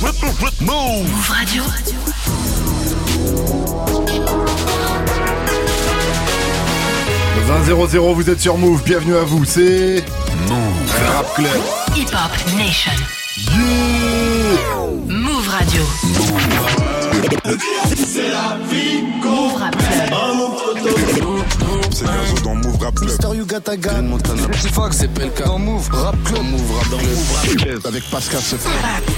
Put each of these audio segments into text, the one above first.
Move Radio. Move 0 vous êtes sur Move, bienvenue à vous, c'est Move Rap Club. Hip Hop Nation. Yeah Move Radio. Move Rap Club. C'est Gazo dans Move Rap Club. Mister Tagan. Montana. Fox, c'est PLK. Dans Move Rap Club. Move Rap Club. Avec Pascal Sefran.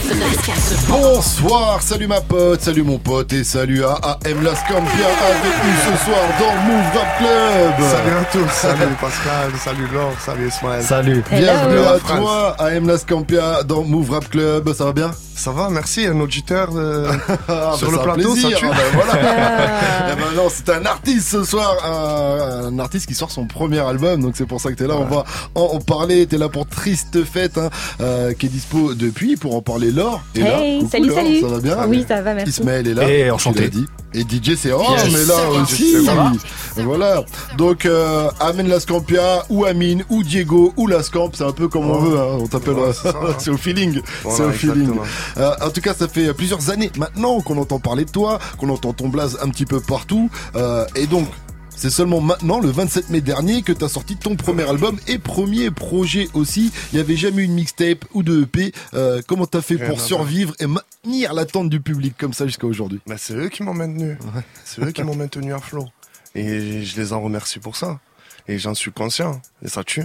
Pascal Sefran. Bonsoir, salut ma pote, salut mon pote et salut à AM Lascampia avec nous ce soir dans Move Rap Club. Salut à tous, salut Pascal, salut Laure, salut Ismaël. Salut. Bienvenue à toi, AM Lascampia dans Move Rap Club, ça va bien? Ça va, merci, un auditeur euh, Ah, sur bah, le plateau, plaisir. ça tue. Ah, bah, voilà. Eh ben non, c'est un artiste ce soir, un, un artiste qui sort son premier album, donc c'est pour ça que t'es là. On va en, en parler. T'es là pour Triste Fête, hein, euh, qui est dispo depuis pour en parler. Laure, là. Hey, Coucou, salut, Laure, salut. Ça va bien Oui, ça va, merci. Ismaël est là. Et tu enchanté. l'as dit. Et DJ c'est oh Yes. mais là aussi. Va Voilà. Donc euh, Amen Lascampia ou Amine ou Diego ou Lascamp, c'est un peu comme on veut. Hein. On t'appelle. Ouais, euh, c'est hein. c'est au feeling. Voilà, c'est au feeling. Euh, en tout cas, ça fait plusieurs années maintenant qu'on entend parler de toi, qu'on entend ton blaze un petit peu partout. Euh, et donc, c'est seulement maintenant, le 27 mai dernier, que tu as sorti ton premier album et premier projet aussi. Il n'y avait jamais eu une mixtape ou de EP. Euh, comment t'as fait pour survivre et maintenir l'attente du public comme ça jusqu'à aujourd'hui? Bah, c'est eux qui m'ont maintenu, c'est eux qui m'ont maintenu à flot. Et je les en remercie pour ça. Et j'en suis conscient, et ça tue.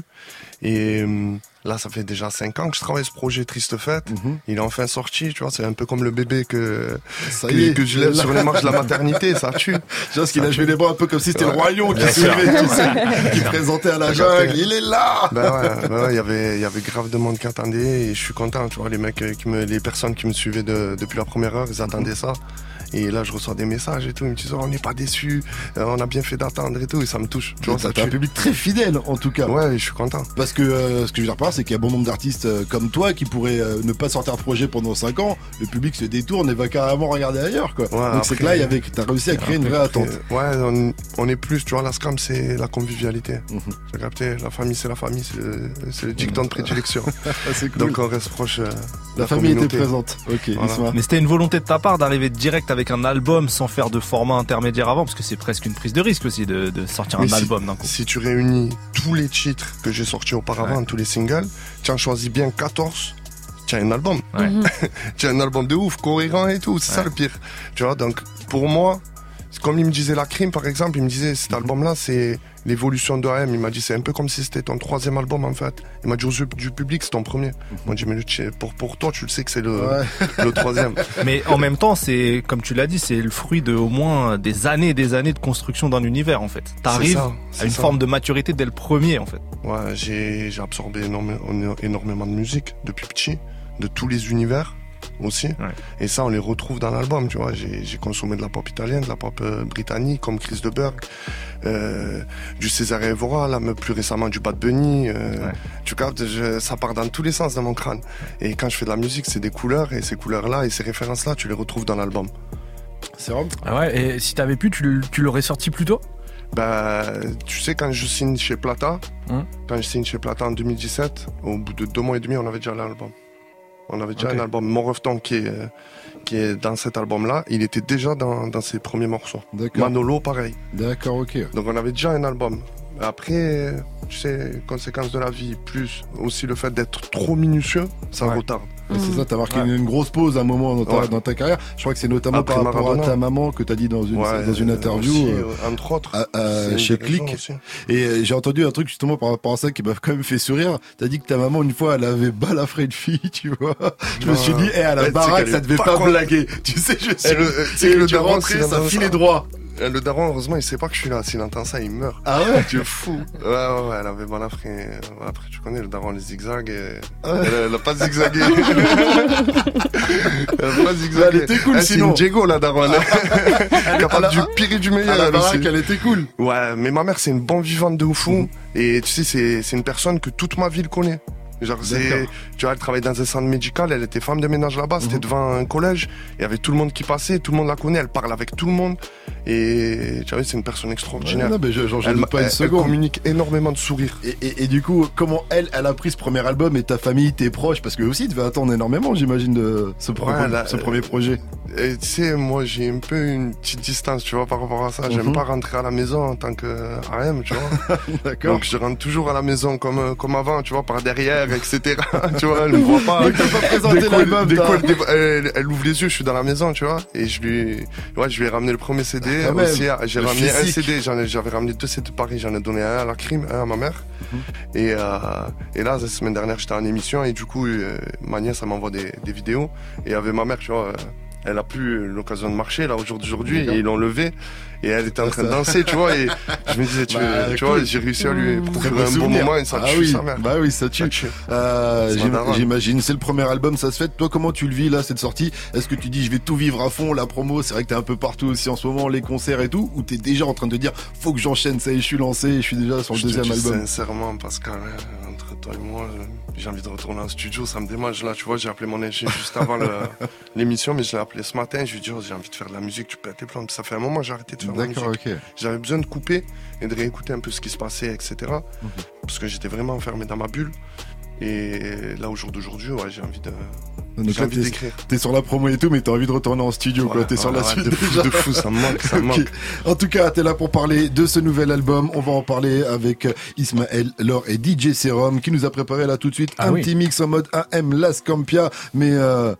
Et hum, là, ça fait déjà cinq ans que je travaille ce projet Triste Fête. Mhm. Il est enfin sorti, tu vois, c'est un peu comme le bébé que, Ça que, y est. que je lève sur les marches de la maternité, ça tue. Je pense qu'il a joué les bras un peu comme si c'était le royaume qui suivait, tu sais, qui présentait à la jungle. Il est là Ben ouais, ben ouais, il y avait, il y avait grave de monde qui attendait et je suis content, tu vois, les mecs qui me, les personnes qui me suivaient de- depuis la première heure, ils attendaient ça. Et là, je reçois des messages et tout, ils me disent, oh, on n'est pas déçus, euh, on a bien fait d'attendre et tout, et ça me touche, tu vois, ça un public très fidèle en tout cas. Ouais, je suis content. Parce que euh, ce que je veux dire par là, c'est qu'il y a bon nombre d'artistes euh, comme toi qui pourraient euh, ne pas sortir de projet pendant 5 ans. Le public se détourne et va carrément regarder ailleurs, quoi. Ouais, Donc c'est que là, il y avait, t'as réussi à créer une vraie attente. Ouais, on, on est plus, tu vois, la scam, c'est la convivialité. J'ai capté, la famille, c'est la famille, c'est le, dicton de prédilection. Ah, cool. Donc on reste proche. euh, la famille était présente. Ok, Voilà. Mais c'était une volonté de ta part d'arriver direct avec un album sans faire de format intermédiaire avant, parce que c'est presque une prise de risque aussi de, de sortir Mais un si- album d'un coup. Si tu réunis tous les titres que j'ai sortis auparavant, tous les singles, tu en choisis bien 14, tu as un album. Ouais. tu as un album de ouf, cohérent et tout, c'est ça le pire. Tu vois, donc pour moi, c'est comme il me disait La Crime par exemple, il me disait cet album-là c'est l'évolution de AM. Il m'a dit c'est un peu comme si c'était ton troisième album en fait. Il m'a dit aux yeux du public c'est ton premier. Il m'a dit mais pour, pour toi tu le sais que c'est le, Ouais. le troisième. Mais en même temps, c'est, comme tu l'as dit, c'est le fruit de au moins des années et des années de construction d'un univers en fait. T'arrives à une ça. forme de maturité dès le premier en fait. Ouais, j'ai j'ai absorbé énorme- énormément de musique depuis petit, de tous les univers aussi. Et ça, on les retrouve dans l'album, tu vois. J'ai consommé de la pop italienne, de la pop euh, britannique, comme Chris de Burgh, euh, du César Evora, là, mais plus récemment du Bad Bunny. euh, Tu captes, je- ça part dans tous les sens dans mon crâne. Et quand je fais de la musique, c'est des couleurs, et ces couleurs-là et ces références-là, tu les retrouves dans l'album. C'est Rob Ah ouais, et si t'avais pu, tu, l'aurais sorti plus tôt? Bah, tu sais, quand je signe chez Plata, Hum. quand je signe chez Plata en 2017, au bout de deux mois et demi, on avait déjà l'album. On avait déjà un album, Mon Refton, qui est, euh, qui est dans cet album-là. Il était déjà dans, dans ses premiers morceaux. Manolo, pareil. D'accord, ok. Donc on avait déjà un album. Après, tu sais, conséquences de la vie, plus aussi le fait d'être trop minutieux, ça Ouais. retarde. Et C'est ça, t'as marqué Ouais. une, une grosse pause à un moment dans ta, Ouais. dans ta carrière. Je crois que c'est notamment Après par rapport Maradona. à ta maman que t'as dit dans une, Ouais, dans une interview. aussi, euh, euh, entre autres. à- à- chez Click. aussi. Et euh, j'ai entendu un truc justement par rapport à ça qui m'a quand même fait sourire. T'as dit que ta maman une fois elle avait balafré une fille, tu vois. Je me suis dit, eh, à la baraque ça devait pas blaguer. Tu sais, je suis. Et le- euh, le le tu daron, ça filait droit. Euh, Le daron, heureusement, il sait pas que je suis là. S'il entend ça, il meurt. Ah ouais? Tu es fou. Ouais, ouais, ouais, elle avait balafré. euh, Après, tu connais le daron, les zigzags. Et... Ouais. Elle, elle a pas zigzagué. elle a pas zigzagué. Elle était cool, Eh, C'est sinon. une Diego, la daronne. Capable à du la- pire et du meilleur. À la elle baraque elle était cool. Ouais, mais ma mère, c'est une bonne vivante de fou. Et tu sais, c'est, c'est une personne que toute ma ville connaît. Genre, c'est, D'accord. tu vois, elle travaille dans un centre médical, elle était femme de ménage là-bas, Mhm. c'était devant un collège, il y avait tout le monde qui passait, tout le monde la connaît, elle parle avec tout le monde, et tu vois, c'est une personne extraordinaire. non, mais je- elle, pas une elle- elle communique énormément de sourires. Et, et- et du coup, comment elle, elle a pris ce premier album et ta famille, tes proches, parce que eux aussi, ils devaient attendre énormément, j'imagine, de ce, pro- Ouais, là, ce euh, premier projet. Et tu sais, moi, j'ai un peu une petite distance, tu vois, par rapport à ça. J'aime Mhm. pas rentrer à la maison en tant que AM, tu vois. D'accord. Donc, je rentre toujours à la maison comme, euh, comme avant, tu vois, par derrière, etc. tu vois, elle me voit pas. Donc, pas présenté l'album, elle, elle ouvre les yeux, je suis dans la maison, tu vois. Et je lui, ouais, je lui ai ramené le premier CD. Ah, aussi, j'ai Le ramené un. CD, j'avais ramené deux CD de Paris, j'en ai donné un à la crime, un à ma mère. Mhm. Et, euh, et là, la semaine dernière, j'étais en émission et du coup, euh, ma nièce, elle m'envoie des, des vidéos. Et avec ma mère, tu vois, euh, elle a plus l'occasion de marcher là au jour d'aujourd'hui et ils l'ont levée et elle était en train de danser, tu vois. Et je me disais, tu, Bah, tu cool. vois, j'ai réussi à lui beau un bon moment et ça ah tue oui, sa mère. bah oui, ça tue. tue. Euh. J'imagine, c'est le premier album, ça se fait. Toi, comment tu le vis là, cette sortie? Est-ce que tu dis, je vais tout vivre à fond, la promo? C'est vrai que t'es un peu partout aussi en ce moment, les concerts et tout, ou t'es déjà en train de dire, faut que j'enchaîne, ça y est, je suis lancé, je suis déjà sur le Je te deuxième dis album? Sincèrement, Pascal, euh, toi et moi, euh, j'ai envie de retourner en studio, ça me démange. Là, tu vois, j'ai appelé mon ingé juste avant l'émission, mais je l'ai appelé ce matin. Je lui ai dit, oh, j'ai envie de faire de la musique, tu pètes les plombs. Ça fait un moment que j'ai arrêté de faire de la musique. D'accord, ok. J'avais besoin de couper et de réécouter un peu ce qui se passait, etc. Parce que j'étais vraiment enfermé dans ma bulle. Et là, au jour d'aujourd'hui, ouais, j'ai envie de, Donc j'ai là, envie t'es- d'écrire. T'es sur la promo et tout, mais t'as envie de retourner en studio, quoi. Ouais, T'es sur ouais, la ouais, suite de fou, déjà. de fou, ça me manque, ça me manque. En tout cas, t'es là pour parler de ce nouvel album. On va en parler avec Ismaël, Laure et DJ Serum qui nous a préparé là tout de suite Ah un oui. petit mix en mode AM Las Campia, mais euh,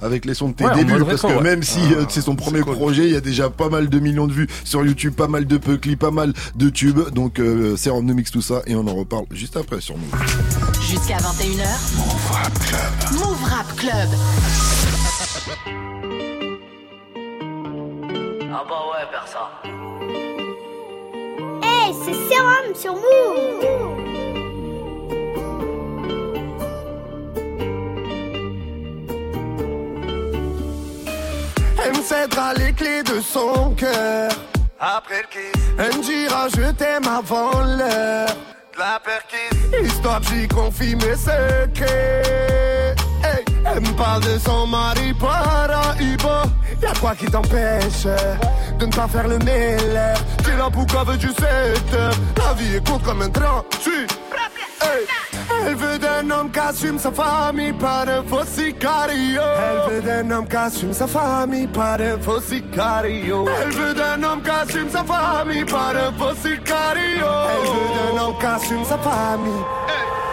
avec les sons de tes Ouais, débuts. Parce rétro, que ouais. même si Ah, euh, c'est son premier c'est cool. projet, il y a déjà pas mal de millions de vues sur YouTube, pas mal de peu clips, pas mal de tubes. Donc euh, Serum nous mixe tout ça et on en reparle juste après sur nous. Jusqu'à 21h. Move Rap Club. Move Rap Club. Ah bah ouais, personne. Hey, c'est Sérum sur Move Elle me cédera les clés de son cœur. Après le kiss, elle me dira je t'aime avant l'heure. De la perquise, histoire que j'y confie mes secrets. Hey, elle me parle de son mari Paraïba. Y'a quoi qui t'empêche de ne pas faire le meilleur? T'es la boucave du 7 La vie est courte comme un train. J'suis. Hey. Elle assume sa famille, pas de faux sicario. Elle veut d'un homme qui assume sa famille, pas de faux sicario. Elle veut d'un homme qui assume sa famille, pas de faux sicario. Elle veut d'un homme qui assume sa famille.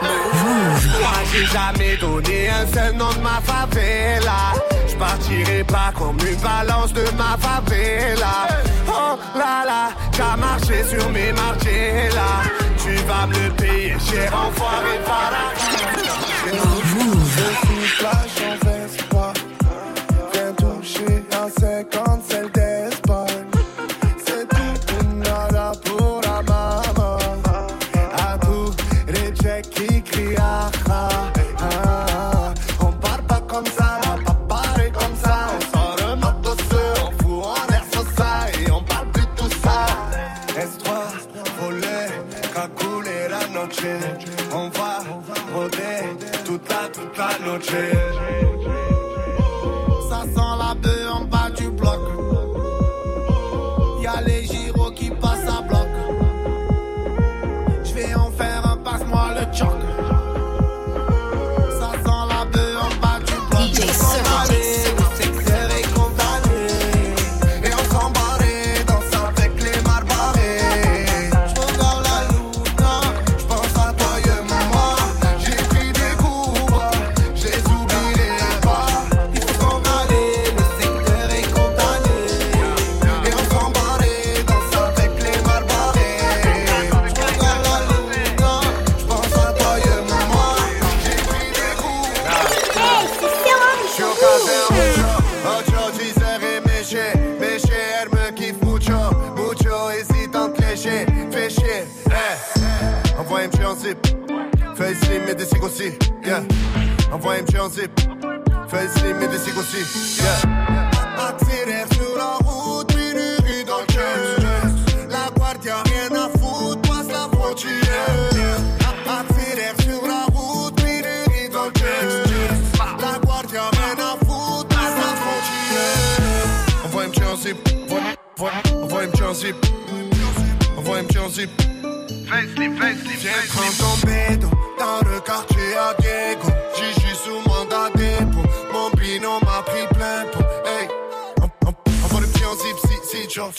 Moi j'ai jamais donné un seul nom de ma favela Je partirai pas comme une balance de ma favela Oh là là, t'as marché sur mes marchés là Tu vas me le payer cher enfoiré par la Je suis slim et des cigos aussi, yeah. Envoie MG en zip, fais slim et des cigos aussi, yeah. Accélère sur la route, une rue dans le La guardia rien à foutre, passe la frontière. Accélère sur la route, une rue dans le La guardia rien à foutre, passe la frontière. Envoie MG en zip, envoie MG en zip, envoie MG en zip. Facelift, facelift, Viens prendre ton bédo dans le quartier à Diego. J'y suis sous mandat dépôt. Mon binôme m'a pris plein pot. Hey, en- en- envoie le petit en zip, si, si, job.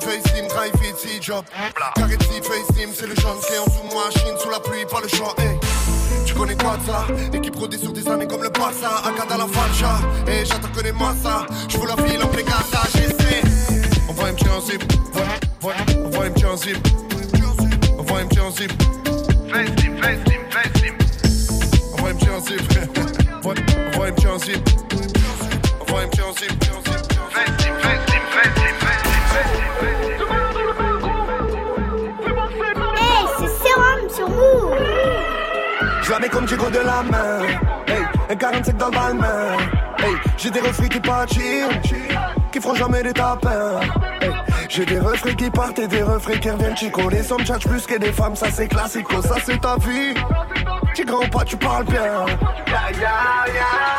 Facelift, drive it, si, job. Carré si, facelift, c'est le jaune qui est en dessous moi, Chine sous la pluie, pas le choix. Hey. Tu connais quoi de ça? Équipe rodée sur des années comme le Barça Akada la falcha Et j'attends que les massa Je vous la file en plein gata J'essaie Envoie un petit un zip Envoie envoie un petit un zip Envoie un petit un zip Facelift, facelift, facelift Envoie un petit un zip Envoie envoie un petit un zip Envoie un petit un zip Facelift, Mets comme Diego de la main. Hey, un 45 dans le balmain. Hey, j'ai des refrains qui partent, qui feront jamais des tapins. Hey, j'ai des refrains qui partent et des refrains qui reviennent, chico. Les hommes tchatchent plus que des femmes, ça c'est classico, ça c'est ta vie. Tu grand pas, tu parles bien. Ya.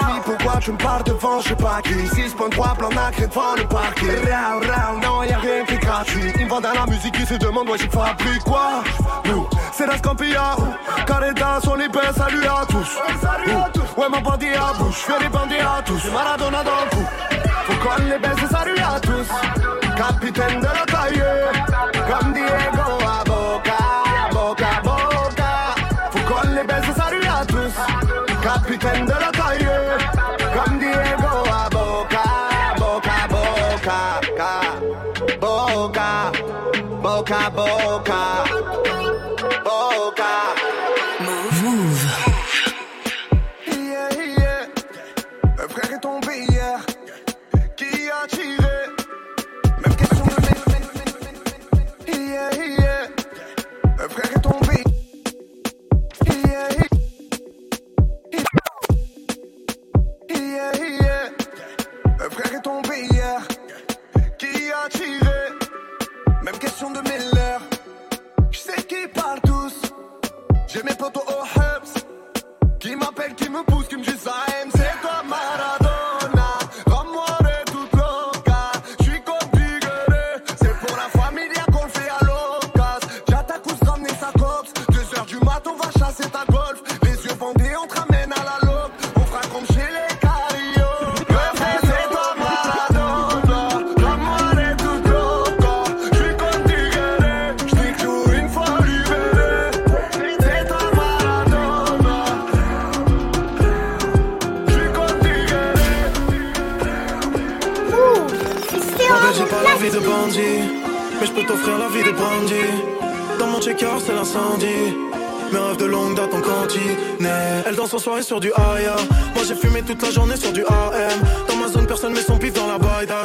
Dis pourquoi tu me parles devant, je sais pas qui. 6.3 plan nacré devant le parquet. Rao, rao, non, y'a rien qui est gratuit. Ils vendent à la musique, ils se demandent, ouais, j'ai fabrique quoi. Nous, c'est la Scampia. Careta, son épée, salut à tous. Ouh, Ouais, ma bandit à bouche, fais les bandits à tous. Maradona dans le cou. Faut qu'on les baisse, salut à tous. Capitaine de la taille. Comme Diego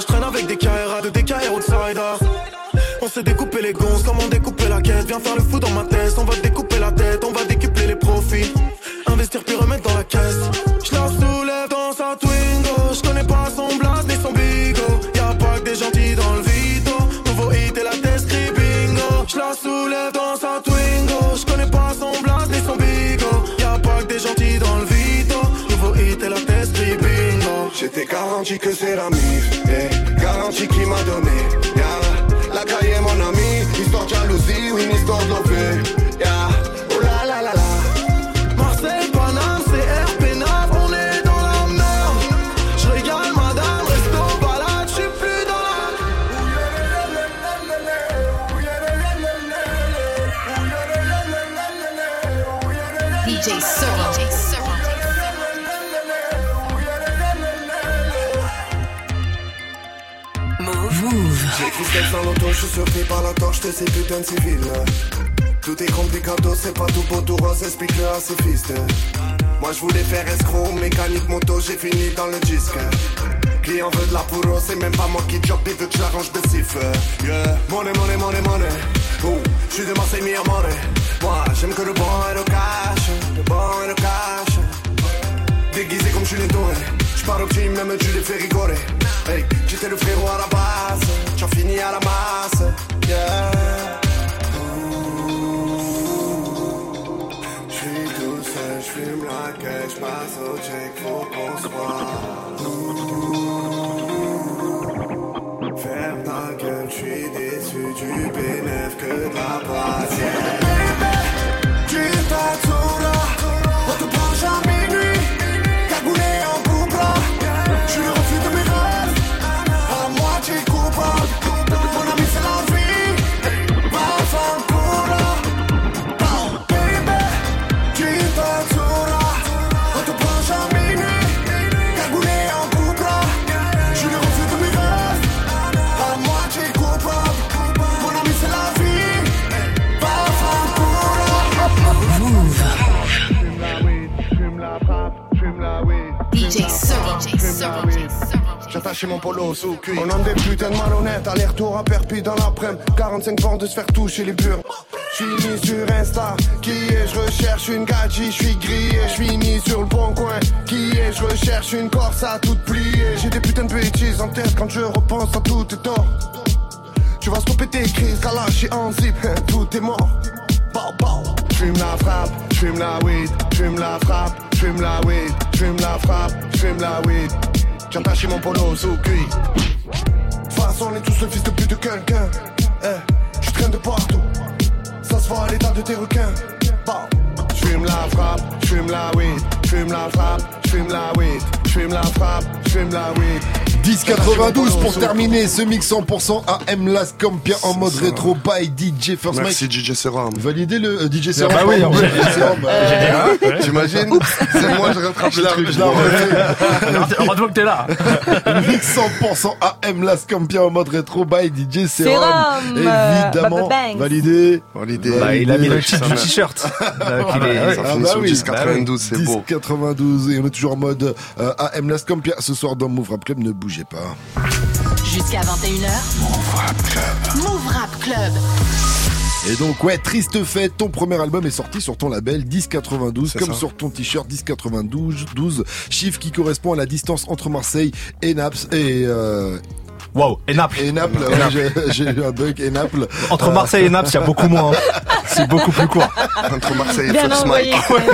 Je traîne avec des KRA, de DKR outsiders. On s'est découpé les gonzes, comme on découpait la caisse. Viens faire le fou dans ma tête, on va découper la tête, on va décupler les profits. Investir puis remettre dans la caisse. Je la soulève dans sa Twingo. Je connais pas son blast ni son bigo. Y'a pas que des gentils dans le vito. Nouveau hit et la test bingo. Je la soulève dans sa Twingo. Je connais pas son blast ni son bigo. Y'a pas que des gentils dans le vito. Nouveau hit et la test bingo. J'étais garanti que c'est la mif, garanti qui m'a donné. Surpris par la torche de ces putains de civils. Tout est complicado, c'est pas tout beau, tout rose, explique-le à ses fils. Moi je voulais faire escroc, mécanique moto, j'ai fini dans le disque. Client veut de la pouro, c'est même pas moi qui job, il veut que j'arrange de siffle. Yeah, money, money, money, money. Ouh, je suis de Marseille, mi amore. Moi j'aime que le bon et le cash, le bon et le cash. Déguisé comme je suis doré J'pars au team, même tu les fais rigoler Hey, j'étais le frérot à la base. J'en finis à la masse. Yeah. J'suis tout seul, j'fume la quête J'passe au check, faut qu'on se voit. Ferme ta gueule, j'suis du bénéf que de la. On a des putains de malhonnêtes, aller-retour à Perpi dans l'après-midi. 45 bords de se faire toucher les burnes. J'suis mis sur Insta, qui est, je recherche une gadji, j'suis grillé, j'suis mis sur le bon coin, qui est, je recherche une corse à toute pliée. J'ai des putains de bêtises en tête quand je repense à tout est tort. Tu vas stopper tes crises, car là en zip, tout est mort. Bow, bow. J'fume la frappe, j'fume la weed, j'fume la frappe, j'fume la weed, j'fume la frappe, j'fume la weed. J'ai attaché mon polo sous cuir. De toute façon, on est tous le fils de pute de quelqu'un. Eh, je traîne de partout. Ça se voit à l'état de tes requins. Bow. J'fume la frappe, j'fume la weed, j'fume la frappe, j'fume la weed, j'fume la frappe, j'fume la weed. 10,92 pour terminer ce mix 100% AM Las Campia en mode rétro by DJ First Merci Mike. DJ Serum. Validez le euh, DJ Serum. bah oui, en vrai. DJ Serum, euh, T'imagines C'est moi, je rattrape la- refais. Heureusement que t'es là. Mix 100% AM Las Campia en mode rétro by DJ Serum. Euh, Évidemment. Validé. Validé. Bah, il a mis le titre du t-shirt. Euh, qu'il est- Ça Ah finit bah sur oui. 10,92, c'est beau. 10,92 et on est toujours en mode euh, AM Las Campia ce soir dans Move Rap Club. Ne bougez pas. Jusqu'à 21h. Move Rap Club. Move Rap Club. Et donc ouais, triste fête, ton premier album est sorti sur ton label 1092, C'est comme ça. sur ton t-shirt 1092, 12, chiffre qui correspond à la distance entre Marseille et Naples et euh, Waouh, et Naples. et Naples. Et ouais, Naples. j'ai- eu un bug et Naples. Entre Marseille et Naples, il y a beaucoup moins. hein. C'est beaucoup plus court. Entre Marseille et Bien First envoyé. Mike.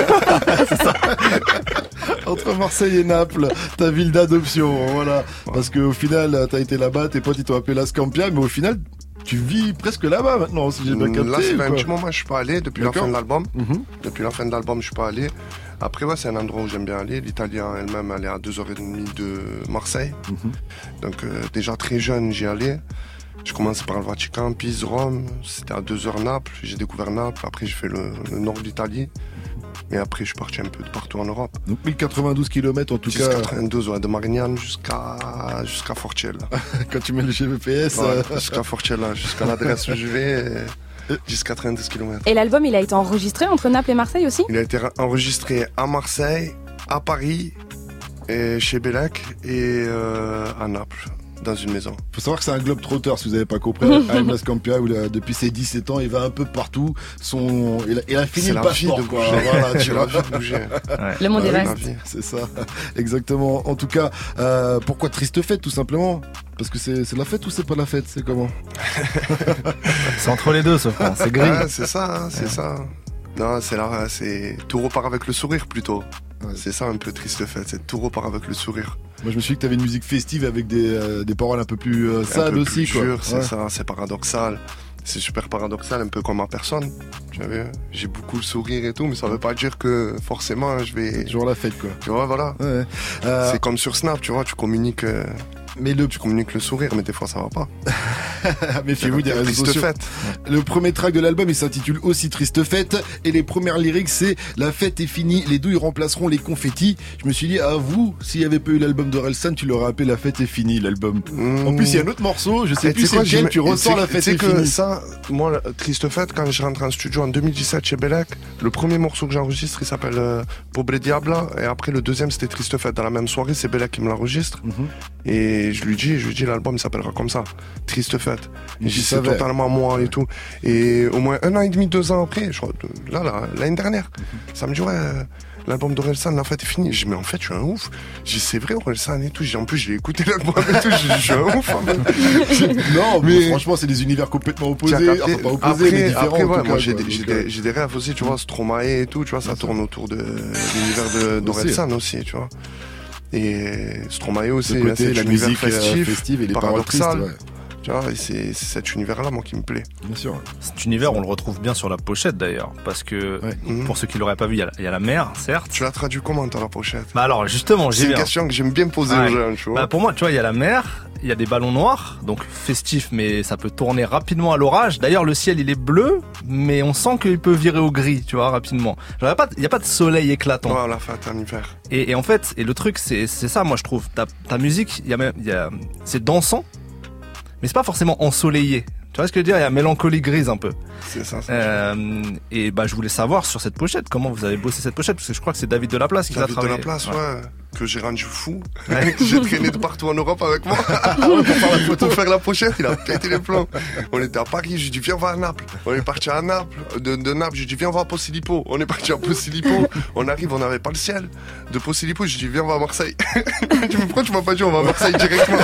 Entre Marseille et Naples, ta ville d'adoption, voilà. Parce que au final, t'as été là-bas, tes potes ils t'ont appelé la Scampia, mais au final, tu vis presque là-bas maintenant, si j'ai bien capté. Là, ça fait un petit moment je suis pas allé depuis la fin de l'album. Mhm. Depuis la fin de l'album, je suis pas allé. Après, ouais, c'est un endroit où j'aime bien aller. L'Italien elle-même, elle est à 2h30 de Marseille. Mhm. Donc, euh, déjà très jeune, j'y allais. Je commençais par le Vatican, Pise, Rome. C'était à 2h Naples. J'ai découvert Naples. Après, j'ai fait le, le nord de l'Italie. Et après, je suis parti un peu de partout en Europe. Donc 1092 km en tout cas, 1092, ouais, de Marignane jusqu'à jusqu'à Forcella. quand tu mets le GPS. Ouais, jusqu'à Forcella, jusqu'à l'adresse où je vais, euh, 10-90 km. Et l'album, il a été enregistré entre Naples et Marseille aussi? Il a été enregistré à Marseille, à Paris, et chez Bellac et euh, à Naples, dans une maison. Faut savoir que c'est un globe trotteur si vous avez pas compris. AM Las Campia, il depuis ses 17 ans, il va un peu partout. Son, il a, il a fini le passeport, de quoi. Voilà, tu de bouger. Le monde Bah est vaste. C'est ça, exactement. En tout cas, euh, pourquoi triste fête tout simplement? Parce que c'est c'est la fête ou c'est pas la fête? C'est comment? C'est entre les deux, ce frère. C'est gris. Ouais, c'est ça, hein, c'est ça. Non, c'est là, c'est tout repart avec le sourire plutôt. Ouais. C'est ça un peu triste fait, c'est tout repart avec le sourire. Moi, je me suis dit que t'avais une musique festive avec des, euh, des paroles un peu plus euh, sales aussi, plus quoi. c'est Ouais. ça, c'est paradoxal. C'est super paradoxal, un peu comme ma personne. Tu vois, j'ai beaucoup le sourire et tout, mais ça veut pas dire que forcément je vais. toujours la fête, quoi. Tu vois, voilà. Ouais. Euh, C'est comme sur Snap, tu vois, tu communiques, euh, mais le, tu communiques le sourire, mais des fois ça va pas. méfiez-vous des réseaux sociaux. fête. Le premier track de l'album, il s'intitule aussi Triste Fête. Et les premières lyrics, c'est La fête est finie, les douilles remplaceront les confettis. Je me suis dit, à vous, s'il y avait pas eu l'album de Relsan, tu l'aurais appelé La fête est finie, l'album. En plus, il y a un autre morceau, je sais Et plus tu c'est lequel, tu ressens La fête est que finie. ça, moi, triste fête, quand je rentre en studio en 2017 chez Belek, le premier morceau que j'enregistre, il s'appelle euh, Pobre Diabla, et après le deuxième, c'était Triste fête. Dans la même soirée, c'est Belek qui me l'enregistre, Mhm. et je lui dis, je lui dis, l'album il s'appellera comme ça, Triste fête. Tu c'est totalement moi et tout. Et au moins un an et demi, deux ans après, je là, là, l'année dernière, ça me dit, ouais, euh, l'album d'Orelsan, la fête est finie. Je dis, mais en fait, je suis un ouf. J'ai c'est vrai, Orelsan et tout. J'ai en plus, j'ai écouté l'album et tout. J'ai je suis un ouf, en fait. non, mais franchement, c'est des univers complètement opposés. Enfin, pas opposés, après, mais différents. après, ouais, moi j'ai des, j'ai euh, des, j'ai des rêves aussi, tu vois, Stromae et tout, tu vois, ça tourne autour de, l'univers de d'Orelsan aussi, tu vois. Et Stromae aussi, c'est la l'univers musique euh, festif, festive et les paroles tristes, ouais. Tu vois, et c'est cet univers-là, moi, qui me plaît. Bien sûr. Cet univers, on le retrouve bien sur la pochette d'ailleurs, parce que Mhm. pour ceux qui l'auraient pas vu, il y a la- il y, a la mer, certes. Tu l'as traduit comment, toi, la pochette? Bah alors justement, j'ai C'est une bien. question que j'aime bien poser Ouais. aux tu vois. Bah pour moi, tu vois, il y a la mer, il y a des ballons noirs, donc festif, mais ça peut tourner rapidement à l'orage. D'ailleurs, le ciel, il est bleu, mais on sent qu'il peut virer au gris, tu vois, rapidement. Genre, il y a pas, de- il y a pas de soleil éclatant. Voilà, fête en hiver. Et, et en fait, et le truc, c'est ça, moi, je trouve. Ta, ta musique, il y a même, il y a, c'est dansant, mais c'est pas forcément ensoleillé. Tu vois ce que je veux dire? Il y a mélancolie grise un peu. C'est ça. ça. Euh, et bah, je voulais savoir sur cette pochette, comment vous avez bossé cette pochette, parce que je crois que c'est David Delaplace qui l'a David de travaillé. la place, ouais. Que j'ai rendu fou. Ouais. j'ai traîné de partout en Europe avec moi. Pour faire la photo, faire la pochette, il a pété les plombs. On était à Paris, j'ai dit viens voir Naples. On est parti à Naples. De, de Naples, j'ai dit viens voir Posillipo. On est parti à Posillipo. On arrive, on n'avait pas le ciel. De Posillipo, j'ai dit viens voir Marseille. tu me pourquoi tu m'as pas dit on va à Marseille directement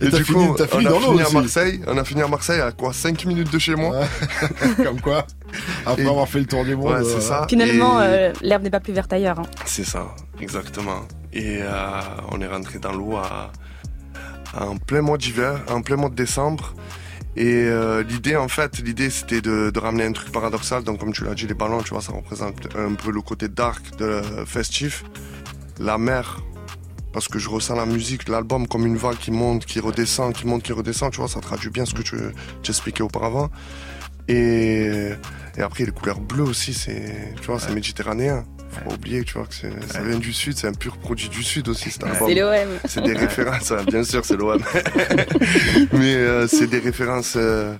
Et t'as fini- t'as on a fini à. Marseille. On a fini à Marseille à quoi 5 minutes de chez moi. Comme quoi, après Et- avoir fait le tour du monde. Ouais, c'est euh, ça. Finalement, Et- euh, l'herbe n'est pas plus verte ailleurs. hein. C'est ça, exactement. Et euh, on est rentré dans l'eau en plein mois d'hiver, en plein mois de décembre. Et euh, l'idée, en fait, l'idée c'était de, de ramener un truc paradoxal. Donc, comme tu l'as dit, les ballons, tu vois, ça représente un peu le côté dark de festif. La mer, parce que je ressens la musique, l'album comme une vague qui monte, qui redescend, qui monte, qui redescend. Tu vois, ça traduit bien ce que tu, tu expliquais auparavant. Et, et après, les couleurs bleues aussi, c'est, tu vois, c'est méditerranéen. Faut pas oublier, tu vois, que c'est- ça vient du sud, c'est un pur produit du sud aussi, cet album. C'est l'OM. C'est des références, hein, bien sûr, c'est l'OM. Mais euh, c'est des références euh,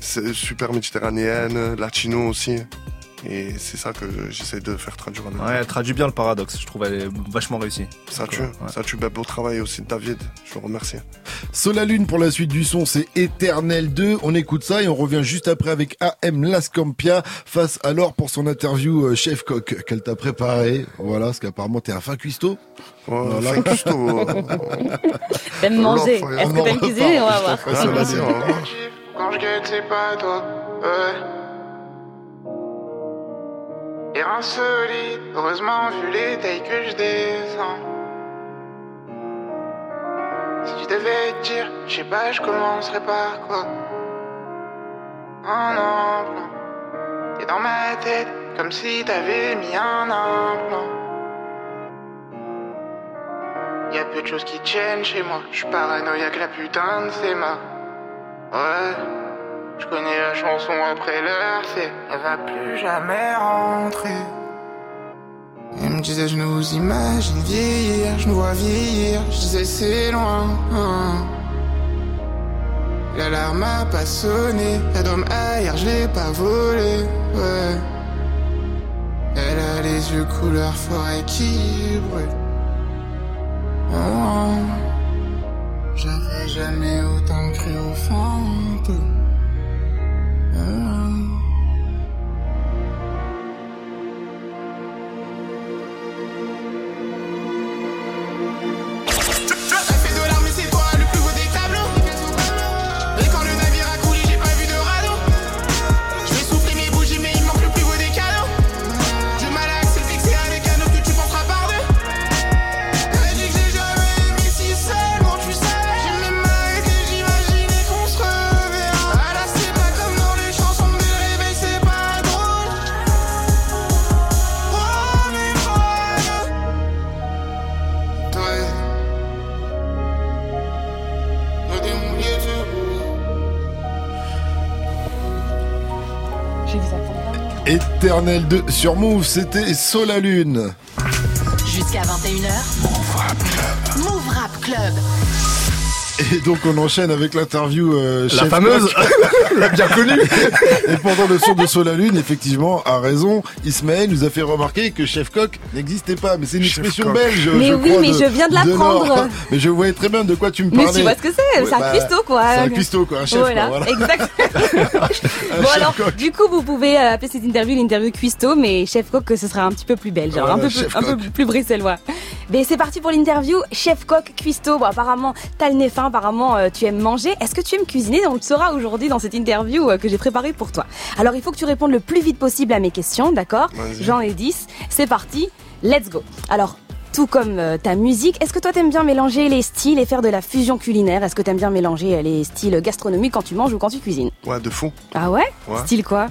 c'est super méditerranéennes, latino aussi. Et c'est ça que j'essaie de faire traduire en Ouais, elle traduit bien le paradoxe. Je trouve elle est vachement réussie. Ça tue, Ouais. ça tue. Ben, beau travail aussi de David, je le remercie. Solalune pour la suite du son, c'est Éternel 2. On écoute ça et on revient juste après avec AM Lascampia face alors pour son interview euh, Chef Coq qu'elle t'a préparé. Voilà, parce qu'apparemment t'es un fin cuistot. Voilà. fin cuistot. T'aimes manger. Est-ce que t'aimes cuisiner On va voir. Quand je pas toi. Et insolite, heureusement vu les tailles que je descends. Si je devais dire, je sais pas, je commencerais par quoi? Un implant. T'es dans ma tête, comme si t'avais mis un implant. Y a peu de choses qui tiennent chez moi. Je suis paranoïaque, la putain de c'est ma. Ouais. Je connais la chanson après l'heure, c'est Elle va plus jamais rentrer. Elle me disait je nous imagine vieillir, je nous vois vieillir, je disais c'est loin. hein. L'alarme a pas sonné, elle doit me haïr, je l'ai pas volé, ouais. Elle a les yeux couleur forêt qui brûle. Oh. J'avais jamais autant cru au fond de- Éternel 2 sur Move, c'était Solalune. Jusqu'à 21h. Move Rap Club. Move Rap Club. Et donc on enchaîne avec l'interview euh, La Chef fameuse, la bien connue. Et pendant le son de Solalune, effectivement, a raison, Ismaël nous a fait remarquer que Chef Coq n'existait pas, mais c'est une Chef expression Coq. belge. Mais je oui, crois, mais de- je viens de l'apprendre. Mais je voyais très bien de quoi tu me Mais parlais. tu vois ce que c'est, c'est un bah, cuistot quoi. C'est un cuistot quoi, un chef voilà, quoi, voilà. exactement. Bon alors, coq. du coup, vous pouvez euh, appeler cette interview l'interview cuistot, mais chef coq, ce sera un petit peu plus belge, Voilà, un peu plus, un peu coq. plus bruxellois. Mais c'est parti pour l'interview, chef coq cuistot. Bon, apparemment, t'as le nez fin, apparemment, euh, tu aimes manger. Est-ce que tu aimes cuisiner? On le saura aujourd'hui dans cette interview euh, que j'ai préparée pour toi. Alors, il faut que tu répondes le plus vite possible à mes questions, d'accord? J'en ai 10. C'est parti. Let's go. Alors, tout comme euh, ta musique. Est-ce que toi t'aimes bien mélanger les styles et faire de la fusion culinaire? Est-ce que t'aimes bien mélanger euh, les styles gastronomiques quand tu manges ou quand tu cuisines? Ouais, de fou. Ah ouais, Ouais. Style quoi?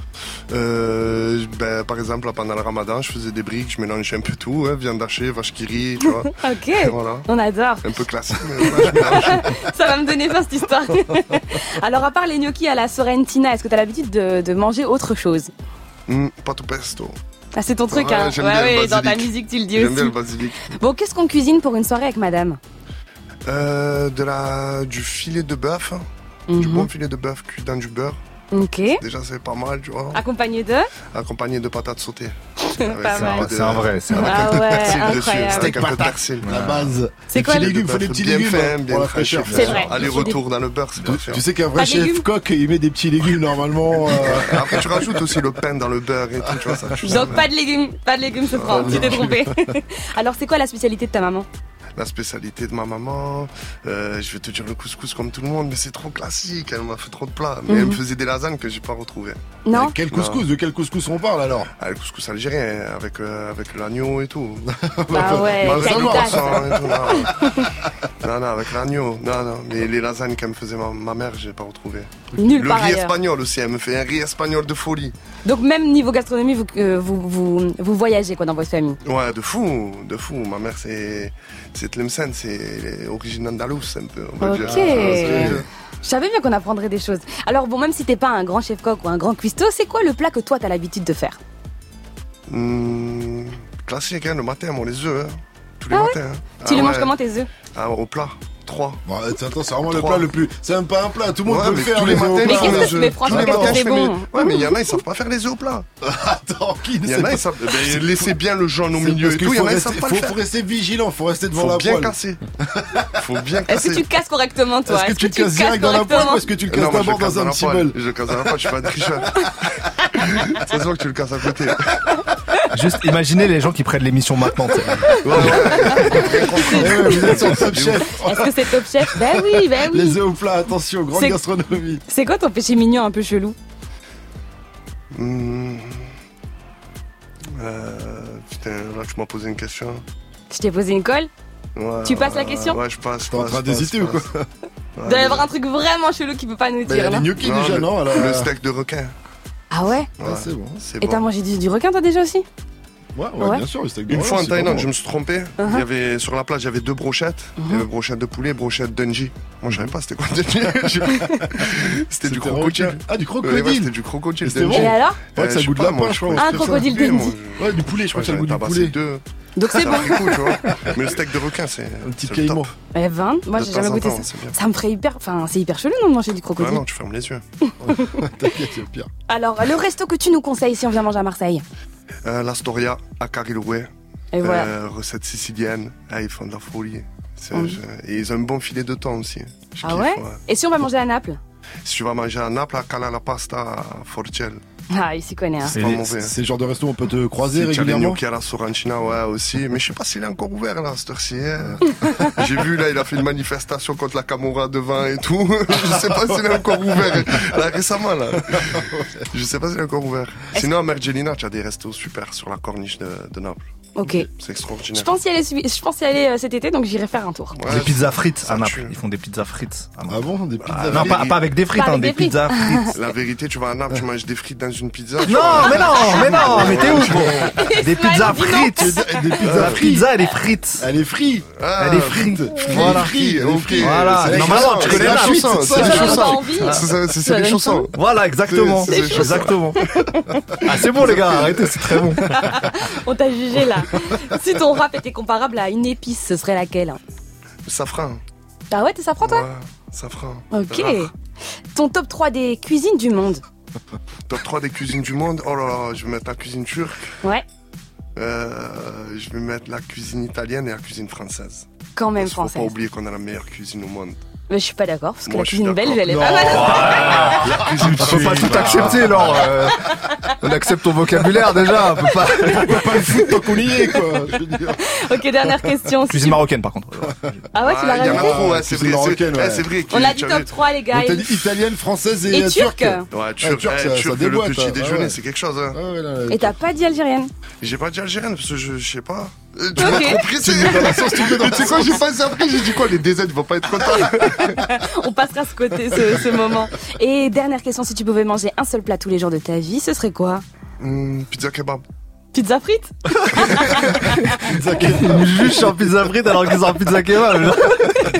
Euh, ben, par exemple, pendant le ramadan, je faisais des briques, je mélangeais un peu tout, hein, viande hachée, vache qui rit, tu vois. Ok, Voilà. on adore. Un peu classique. Ça va me donner faim cette histoire. Alors à part les gnocchis à la Sorrentina, est-ce que t'as l'habitude de, de manger autre chose? Hum, pâte au pesto. Ah c'est ton truc Ouais, hein le ouais, dans ta musique tu le dis J'aime bien le aussi. basilic. Bon, qu'est-ce qu'on cuisine pour une soirée avec madame Euh, de la, du filet de bœuf, du Mhm. bon filet de bœuf cuit dans du beurre. Ok. Déjà, c'est pas mal, tu vois. Accompagné de Accompagné de patates sautées. C'est un vrai, c'est un vrai. un peu de Ah ouais, incroyable. Avec un peu de persil. La base. C'est Les quoi petits le- légumes, faut des petits bien légumes. fait, hein, bien pour la fraîche. fraîcheur. C'est vrai. Aller-retour dans le beurre, c'est parfait. tu sais qu'un vrai chef coq, il met des petits légumes normalement. euh, Après, tu rajoutes aussi le pain dans le beurre et tout, tu vois, ça Donc pas de légumes, pas de légumes ce franc, tu t'es trompé. Alors c'est quoi la spécialité de ta maman? La spécialité de ma maman, euh, je vais te dire le couscous comme tout le monde, mais c'est trop classique, elle m'a fait trop de plats. Mais elle Mhm. me faisait des lasagnes que j'ai pas retrouvées. Non Quel couscous De quel couscous on parle alors? Ah, le couscous algérien, avec, euh, avec l'agneau et tout. Bah ouais, le et tout, non. non, non, avec l'agneau. Non, non, mais les lasagnes qu'elle me faisait ma, ma mère, j'ai pas retrouvé. Nulle Le riz ailleurs. espagnol aussi, elle me fait un riz espagnol de folie. Donc même niveau gastronomie, vous, euh, vous, vous, vous voyagez quoi dans votre famille? Ouais, de fou, de fou. Ma mère, c'est, c'est Tlemcen, c'est origine andalouse, un peu. on Ok. dire. C'est- Je savais bien qu'on apprendrait des choses. Alors bon, même si t'es pas un grand chef coq ou un grand cuistot, c'est quoi le plat que toi t'as l'habitude de faire? Hmm, classique, hein, le matin, moi, les œufs, hein. Tous les Ah ouais? matins. hein. Tu Ah les manges ouais. comment tes œufs? Ah, au plat, trois. Bon, attends, c'est vraiment le plat le plus. C'est même pas un plat, tout le monde Ouais, peut le mais faire. tous les matins. Mais Franchement, matins, c'est je fais mes- bon Ouais, mais il y en a, ils savent pas faire les œufs au plat. Attends, qui ne Il y sait en a, pas ils savent. Ben, laissez bien le jaune au milieu et tout. Il y faut en a, ils rester- savent pas faut, le faut faire. rester vigilant, faut rester devant Faut la bien poêle. casser. Faut bien Est-ce que casser. tu casses correctement toi? Est-ce que tu le casses direct dans la poêle correctement? ou est-ce que tu le casses d'abord dans un petit bol? Je le casse dans la poêle, je suis pas un tricheur. C'est sûr que tu le casses à côté. Juste imaginez les gens qui prennent l'émission maintenant. Vous êtes sur Top Chef. C'est top chef Ben oui, ben oui. Les œufs au plat, attention, grande C'est- gastronomie. C'est quoi ton péché mignon un peu chelou Hmm. Euh, putain, là, tu m'as posé une question. Je t'ai posé une colle Ouais, Tu passes la question Ouais, je passe. T'es en train d'hésiter ou quoi Il doit y avoir un truc vraiment chelou qui peut pas nous Bah, il y a dire. les gnocchis déjà, le- non alors, Le steak de requin. ah ouais Ouais, Ouais, c'est bon. C'est Et t'as bon. mangé du, du requin toi déjà aussi Ouais, ouais, Ouais. bien sûr, le steak de Une fois en Thaïlande, je me suis trompé. Uh-huh. Il y avait, sur la plage, il y avait deux brochettes. Il y avait brochette de poulet, brochette d'unji. Moi, je savais pas c'était quoi Dunji. c'était du C'était crocodile. Ah, du ouais, crocodile. c'était du crocodile. C'était Dunji. Et bon. alors Ouais, que ça goûte pas, moi, je crois. Un crocodile ça. Moi, Ouais, du poulet, je crois que c'est le goût du poulet. Donc c'est Ça bon. tu vois. Mais le steak de requin, c'est Un petit top. Eh 20, moi j'ai jamais goûté ça. Ça me ferait hyper, enfin c'est hyper chelou non de manger du crocodile. non, tu fermes les yeux. T'inquiète, c'est pire. Alors le resto que tu nous conseilles si on vient manger à Marseille? Euh, la Storia à Cariloué. Et voilà. Euh, recette sicilienne. Ah, ils font de la folie. Mm. je- Et ils ont un bon filet de thon aussi. Je Ah kiffe, ouais? Et si on va manger à Naples? Si tu vas manger à Naples, à Cala la pasta à Forcel. Ah, il s'y connaît. Hein. C'est pas mauvais. C'est le genre de resto où on peut te croiser régulièrement. gnocchis à la Sorancina, ouais, aussi. Mais je sais pas s'il est encore ouvert, là, à cette heure-ci. hein. J'ai vu, là, il a fait une manifestation contre la Camorra devant et tout. je sais pas s'il est encore ouvert. Là, récemment, là. Je sais pas s'il est encore ouvert. Sinon, à Mergelina, tu as des restos super sur la corniche de, de Naples. Ok. C'est extraordinaire. Je pense y aller, je pense y aller euh, cet été, donc j'irai faire un tour. Ouais, Des pizzas frites à Naples. tue. Ils font des pizzas frites. à Naples. Ah bon, des pizzas. Ah, non, frites. pas, pas avec des frites, Pas hein, avec des des frites. pizzas frites. La vérité, tu vas à Naples, tu manges des frites dans une pizza. Non, vois. mais non, mais non, mais t'es où gros Des pizzas frites. Des La pizzas frites. pizza, elle est frite. Elle est frite. Ah, Elle est frite. Voilà. Voilà. Normalement, tu connais la suite, c'est pas envie. C'est- les donne chaussons. Voilà, exactement. Exactement. Ah, c'est bon, les gars, arrêtez, c'est très bon. On t'a jugé là. si ton rap était comparable à une épice, ce serait laquelle Le safran. Ah ouais, t'es safran toi Ouais, safran. Ok. Ton top 3 des cuisines du monde Top 3 des cuisines du monde. Oh là là, je vais mettre la cuisine turque. Ouais, Euh, je vais mettre la cuisine italienne et la cuisine française. quand même Parce qu'il faut pas française. oublier qu'on a la meilleure cuisine au monde. Mais je suis pas d'accord, parce que Moi, la cuisine belge, elle est Non. pas mal. La cuisine On peut pas tout accepter, alors. euh, on accepte ton vocabulaire déjà. On peut pas. On peut pas le foutre tant qu'on y est, quoi. Je veux dire. Ok, dernière question. Si Cuisine marocaine, par contre. Ah ouais, tu l'as Ah, il y en a rajouté ouais, c'est vrai. c'est- marocaine, ouais. C'est vrai. On a dit top avais- 3, les gars. On t'a dit italienne, française et, Et turque. Ouais, Ah, turc, turc, eh, ça- déboîte, le petit déjeuner, c'est quelque chose. Hein. Ah Et t'as pas dit algérienne J'ai pas dit algérienne parce que je sais pas. Euh, Tu m'as trop pressé. Tu me mets dans la sauce, tu me mets dans Mais la Tu sais quoi, j'ai pensé après, j'ai dit quoi, les DZ, ils vont pas être contents. On passera ce côté, ce, ce moment. Et dernière question, si tu pouvais manger un seul plat tous les jours de ta vie, ce serait quoi? Hum, pizza kebab. Pizza frite Pizza kebab. Juge sur pizza frite alors qu'ils sont en pizza kebab.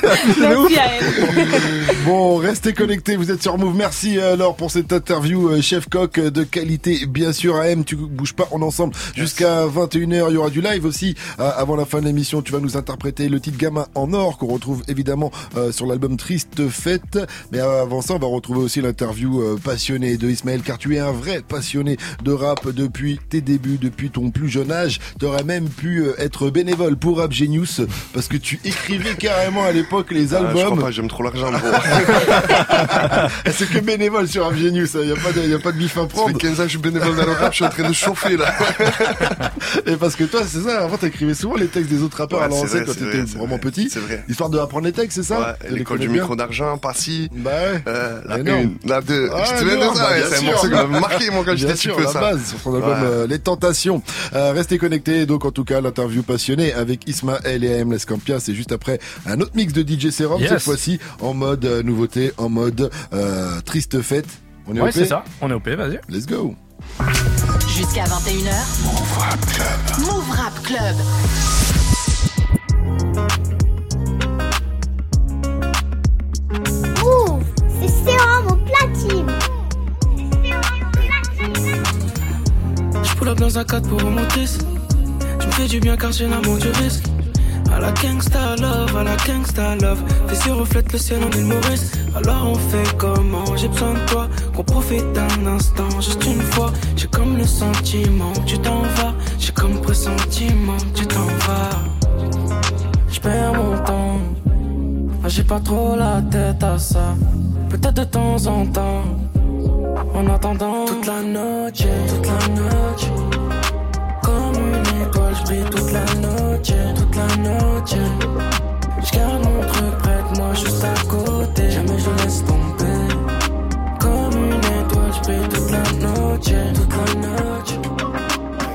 Merci à elle. Bon, restez connectés, vous êtes sur Move. Merci euh, Laure pour cette interview euh, chef coq euh, de qualité. Bien sûr, AM, tu bouges pas, on est ensemble jusqu'à 21h. Il y aura du live aussi avant la fin de l'émission. Tu vas nous interpréter le titre Gamin en or qu'on retrouve évidemment sur l'album Triste Fête. Mais avant ça, on va retrouver aussi l'interview passionnée de Ismaël car tu es un vrai passionné de rap depuis tes débuts, depuis ton plus jeune âge. Tu aurais même pu euh, être bénévole pour Rap Genius parce que tu écrivais carrément à l'époque les Ah, je crois albums. pas, j'aime trop l'argent, C'est que bénévole sur Rap Genius, il n'y a, pas de- y a pas de bif à Ça prendre. fait 15 ans que je suis bénévole dans le rap, je suis en train de chauffer, là. Et parce que toi, c'est ça, avant t'écrivais souvent les textes des autres rappeurs Ouais, à l'ancienne quand t'étais vraiment vrai, petit. c'est vrai. Histoire de apprendre les textes, c'est ça Ouais, l'école du micro d'argent, Passy. Bah ouais. Euh, la Énorme. une, la deux. Ah, tu te souviens de ça? bah, C'est un morceau qui m'a marqué, moi, quand j'étais petit peu, la ça. base sur son album euh, Les Tentations. Euh, restez connectés. Donc en tout cas, l'interview passionnée avec Ismaël et AM Lescampia, c'est juste après un autre mix de DJ Serum Yes. cette fois-ci en mode euh, nouveauté, en mode euh, triste fête. On est Ouais, OP c'est ça. On est OP, vas-y. Let's go. Jusqu'à 21h. Move Rap Club. Move Rap Club. Pull dans un cadre pour remonter. Tu me fais du bien car j'ai l'amour du risque. À la gangsta love, à la gangsta love. Tes yeux reflètent le ciel en île Maurice. Alors on fait comment? J'ai besoin de toi, qu'on profite d'un instant, juste une fois. J'ai comme le sentiment tu t'en vas. J'ai comme pressentiment tu t'en vas. Je perds mon temps. Ah, J'ai pas trop la tête à ça. Peut-être de temps en temps. En attendant toute la noche, toute la noche. Comme une étoile, je brille toute la noche, toute la noche. Je garde mon truc près de moi, juste à côté. Jamais je laisse tomber. Comme une étoile, je brille toute la noche, toute la noche.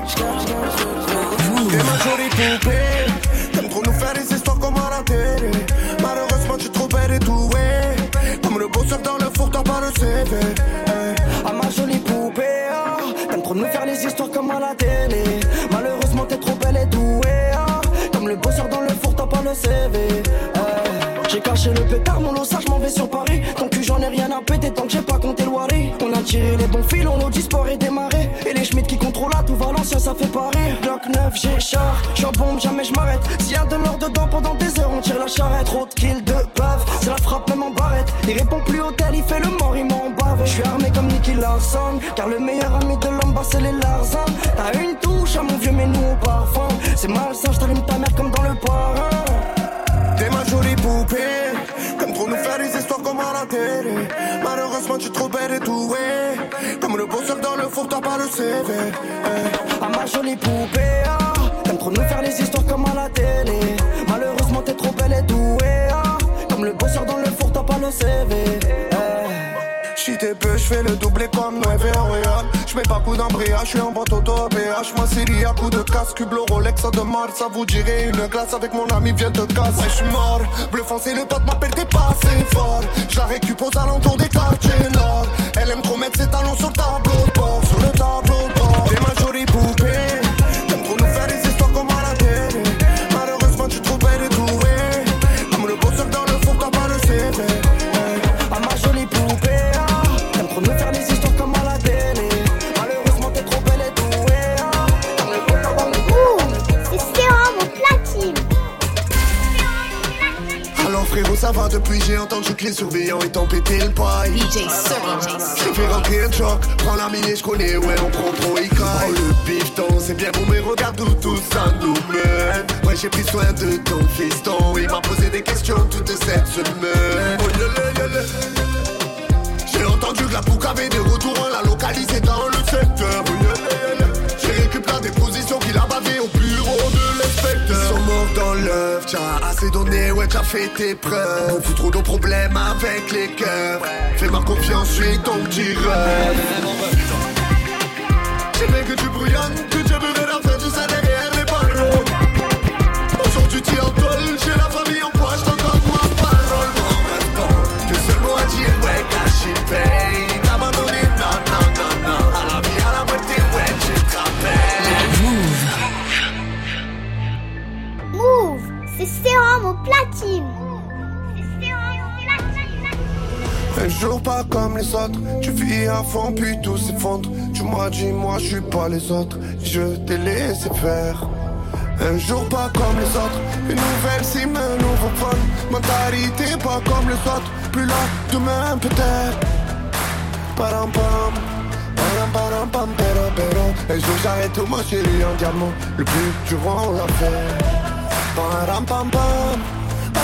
Je garde mon truc près T'es ma jolie poupée T'aimes trop nous faire des histoires comme à la télé Malheureusement tu es trop belle et douée Comme le bosseur dans le four t'as pas le CV trop nous faire les histoires comme à la télé. Malheureusement, t'es trop belle et douée, ah. comme le bosseur dans le four, t'as pas le CV. Eh, J'ai caché le pétard, mon je m'en vais sur Paris. Tant que j'en ai rien à péter, tant que j'ai pas compté le tiré les bons fils, on dit sport et démarré. Et les Schmitt qui contrôlent là, tout Valencien, ça fait parer. Bloc 9, j'ai char, j'en bombe, jamais je m'arrête. S'il y a de l'or dedans pendant des heures, on tire la charrette. Trop de kills de bave, c'est la frappe même en barrette. Il répond plus au tel, il fait le mort, il m'en bave. Je suis armé comme Nicky Larson, car le meilleur ami de l'homme, bah, c'est les Larzans. T'as une touche à mon vieux, mais nous au parfum. C'est malsain, je t'allume ta mère comme dans le parrain. T'es ma jolie poupée Comme trop nous faire histoires comme à la télé Malheureusement tu es trop belle et douée Comme le bosseur dans le four t'as pas le CV À Ah, ma jolie poupée, ah. t'aimes trop nous faire les histoires comme à la télé. Malheureusement, t'es trop belle et douée, ah. comme le bosseur dans le four, t'as pas le CV. Peu, j'fais le doublé comme Nueve Orleans J'mets pas coup d'embrayage, j'suis en boîte auto péage Moi série à coup de casque, cube le Rolex ça demande Ça vous dirait une glace avec mon ami vient de casse Ouais j'suis mort, bleu foncé le pote m'appelle t'es passé fort. J'la récup aux alentours des quartiers nord. Elle aime trop mettre ses talons sur le j'ai entendu que les surveillants étant pété le paille DJ. J'ai fait rentrer un choc, prends la mine et je connais ouais on prend trop il Oh le bifton c'est bien bon mais regarde où tout ça nous mène Ouais j'ai pris soin de ton fiston Il m'a posé des questions toute cette semaine Oh. J'ai entendu que la pouca avait des retours on l'a localisé dans le secteur Oh. J'ai récupéré des positions qu'il a bavé au bureau de l'inspecteur Ils sont morts dans l'œuf, t'as assez donné, ouais t'as fait tes preuves. On fout trop de problèmes avec les cœurs. Fais-moi confiance, suis ton petit pas comme les autres, tu vis à fond puis tout s'effondre. Tu m'as dit moi je suis pas les autres, je t'ai laissé faire. Un jour pas comme les autres, une nouvelle sim, un nouveau fun. Mentalité pas comme les autres, plus là demain peut-être. Param pam, param param pam pero pero. Un jour j'arrête tout moi chérie en diamant, le plus dur on l'a fait. Param pam pam.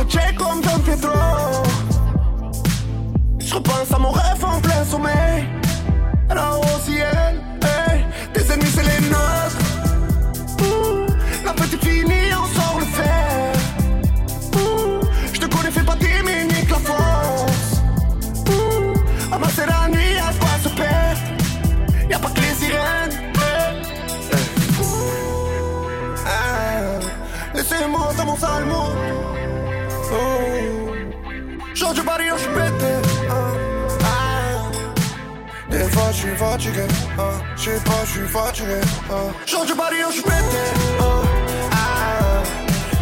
Je face au check comme Don Pedro. Je repense à mon rêve en plein sommeil. Là-haut au ciel, sais pas, je suis fatigué. ah. Jour du barrio, je suis pété. ah, ah.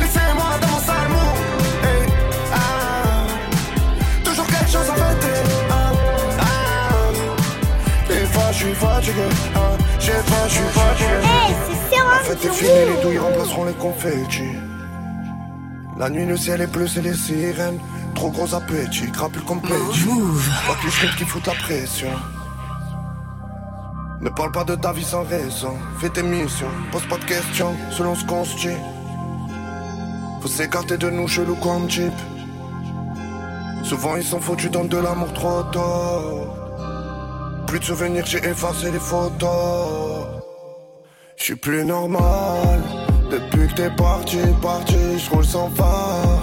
Laissez-moi dans mon sale mood. hey, ah. Toujours quelque chose à fêter. ah. Des fois, je suis fatigué. sais pas, je suis fatigué. Hey, c'est sérum La fête est finie, les douilles remplaceront les confettis. La nuit, le ciel est bleu, c'est les sirènes. Trop gros appétit, crapule comme Petit. Pas que les qui foutent la pression. Ne parle pas de ta vie sans raison. Fais tes missions, pose pas de questions selon ce qu'on se dit. Faut s'écarter de nous chelou comme type. Souvent ils sont foutus dans de l'amour trop tôt. Plus de souvenirs, j'ai effacé les photos. Je suis plus normal Depuis que t'es parti, parti, je roule sans phare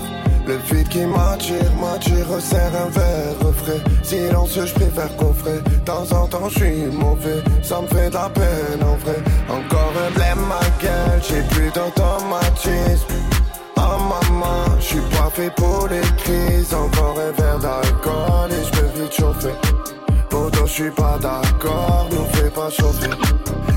Le vide qui m'attire, m'attire, resserre un verre frais. Silencieux, je préfère coffrer. De temps en temps, je suis mauvais. Ça me fait de la peine en vrai. Encore un blême ma gueule, j'ai plus d'automatisme. Oh maman, je suis pas fait pour les crises. Encore un verre d'alcool et je peux vite chauffer Je suis pas d'accord, nous fais pas chauffer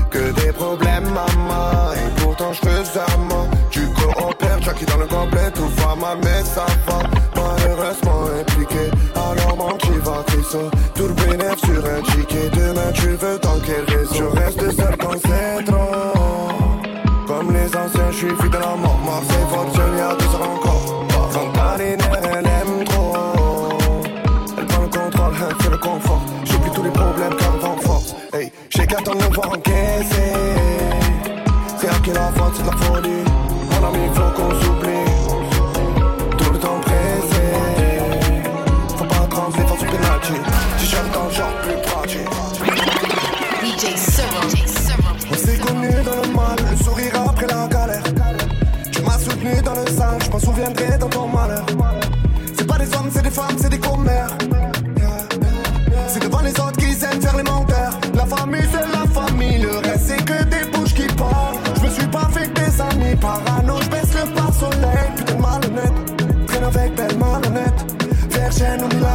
que des problèmes, maman. Et pourtant, je te amant. Tu coopères, Jackie dans le complet. Tout va mal, mais ça va. Malheureusement impliqué. Alors, mon petit va ça. Tout le bénéfice sur un ticket. Demain, tu veux dans quelle raison Je reste seul quand c'est trop. Comme les anciens, je suis fidèle à mort. Marseille, fortune, Faut qu'on s'oublie. Tout le temps pressé. Faut pas trembler, faut se penalty. Si j'aime dans le genre plus pratique. DJ. On s'est connus dans le mal, le sourire après la galère. Tu m'as soutenu dans le sang, je m'en souviendrai dans ton malheur. C'est pas des hommes, c'est des femmes, c'est des Vergène, on est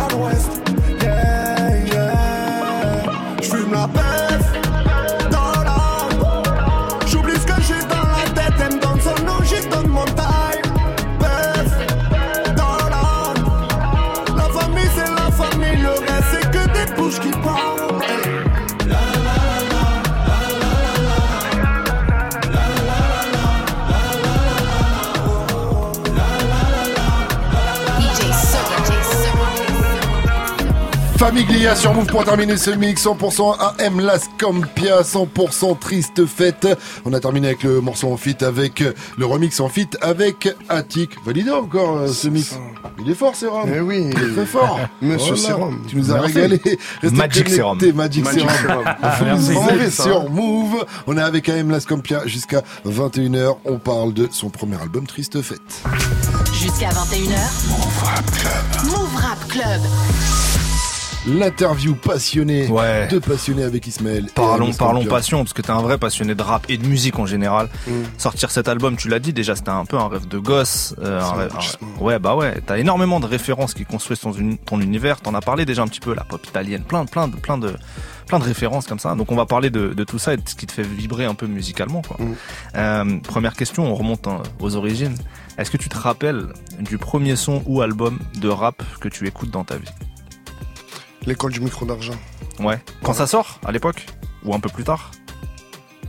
Famiglia sur Move pour terminer ce mix 100% AM Las Campia 100% triste fête. On a terminé avec le morceau en fit avec le remix en fit avec Attic. Validé encore euh, ce mix. Il est fort Serum. Eh oui, il est très fort. Monsieur Voilà. Serum. Tu nous as Merci. régalé. Restez Magic Serum. Magic, Magic Serum. Mauvais, ça. sur Move. On est avec AM Las Campia jusqu'à 21h. On parle de son premier album Triste Fête. Jusqu'à 21h. Move Rap Club. Move Rap Club. L'interview passionnée Ouais. de passionnés avec Ismaël. Parlons, parlons passion, parce que t'es un vrai passionné de rap et de musique en général. Mm. Sortir cet album, tu l'as dit déjà, c'était un peu un rêve de gosse. euh, un rêve- un- ouais, bah ouais. T'as énormément de références qui construisent ton, uni- ton univers. T'en as parlé déjà un petit peu, la pop italienne, plein, de- plein de, plein de, plein de références comme ça. Donc on va parler de, de tout ça et de ce qui te fait vibrer un peu musicalement, quoi. Mm. Euh, première question, on remonte hein, aux origines. Est-ce que tu te rappelles du premier son ou album de rap que tu écoutes dans ta vie? L'école du micro d'argent. Ouais. Quand ça sort, à l'époque Ou un peu plus tard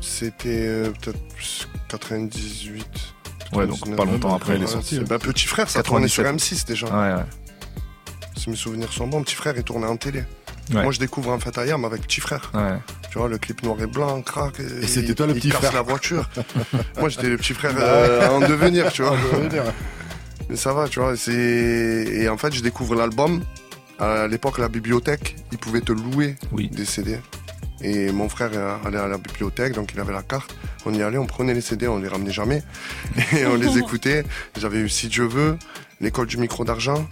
C'était euh, peut-être plus 98. Ouais, donc 99. pas longtemps après, elle est sortie, hein. bah, petit frère, ça tournait sur 97. M6 déjà. Ouais, ouais. Si mes souvenirs sont bons, petit frère, il tournait en télé. Ouais. Moi, je découvre en fait Ayam avec petit frère. ouais. Tu vois, le clip noir et blanc, crac. Et c'était toi le il petit casse frère. la voiture. Moi, j'étais le petit frère euh, en devenir, tu vois. Mais ça va, tu vois. Et en fait, je découvre l'album. À l'époque, la bibliothèque, ils pouvaient te louer Oui. des CD. Et mon frère allait à la bibliothèque, donc il avait la carte. On y allait, on prenait les CD, on les ramenait jamais. Et on les écoutait. J'avais eu Si Dieu veut, L'école du micro d'argent.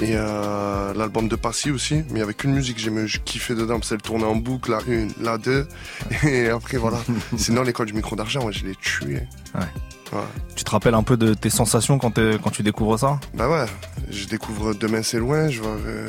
Et euh, l'album de Passy aussi, mais il n'y avait qu'une musique que je kiffais dedans, parce qu'elle tournait en boucle, la une, la deux, et après voilà. Sinon l'école du micro d'argent, ouais, je l'ai tué. Ouais. Ouais. Tu te rappelles un peu de tes sensations quand, tu découvres ça? Bah ouais, je découvre Demain c'est loin, je vois, euh,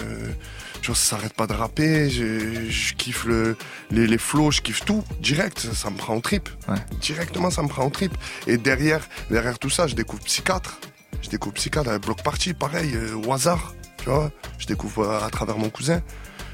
je vois ça s'arrête pas de rapper, je, je kiffe le, les, les flows, je kiffe tout, direct, ça, ça me prend en trip. Ouais. Directement ça me prend en trip. Et derrière, derrière tout ça, je découvre Psychiatre. Je découvre Psychiatre avec Bloc Party, pareil, euh, au hasard, tu vois. Je découvre euh, à travers mon cousin.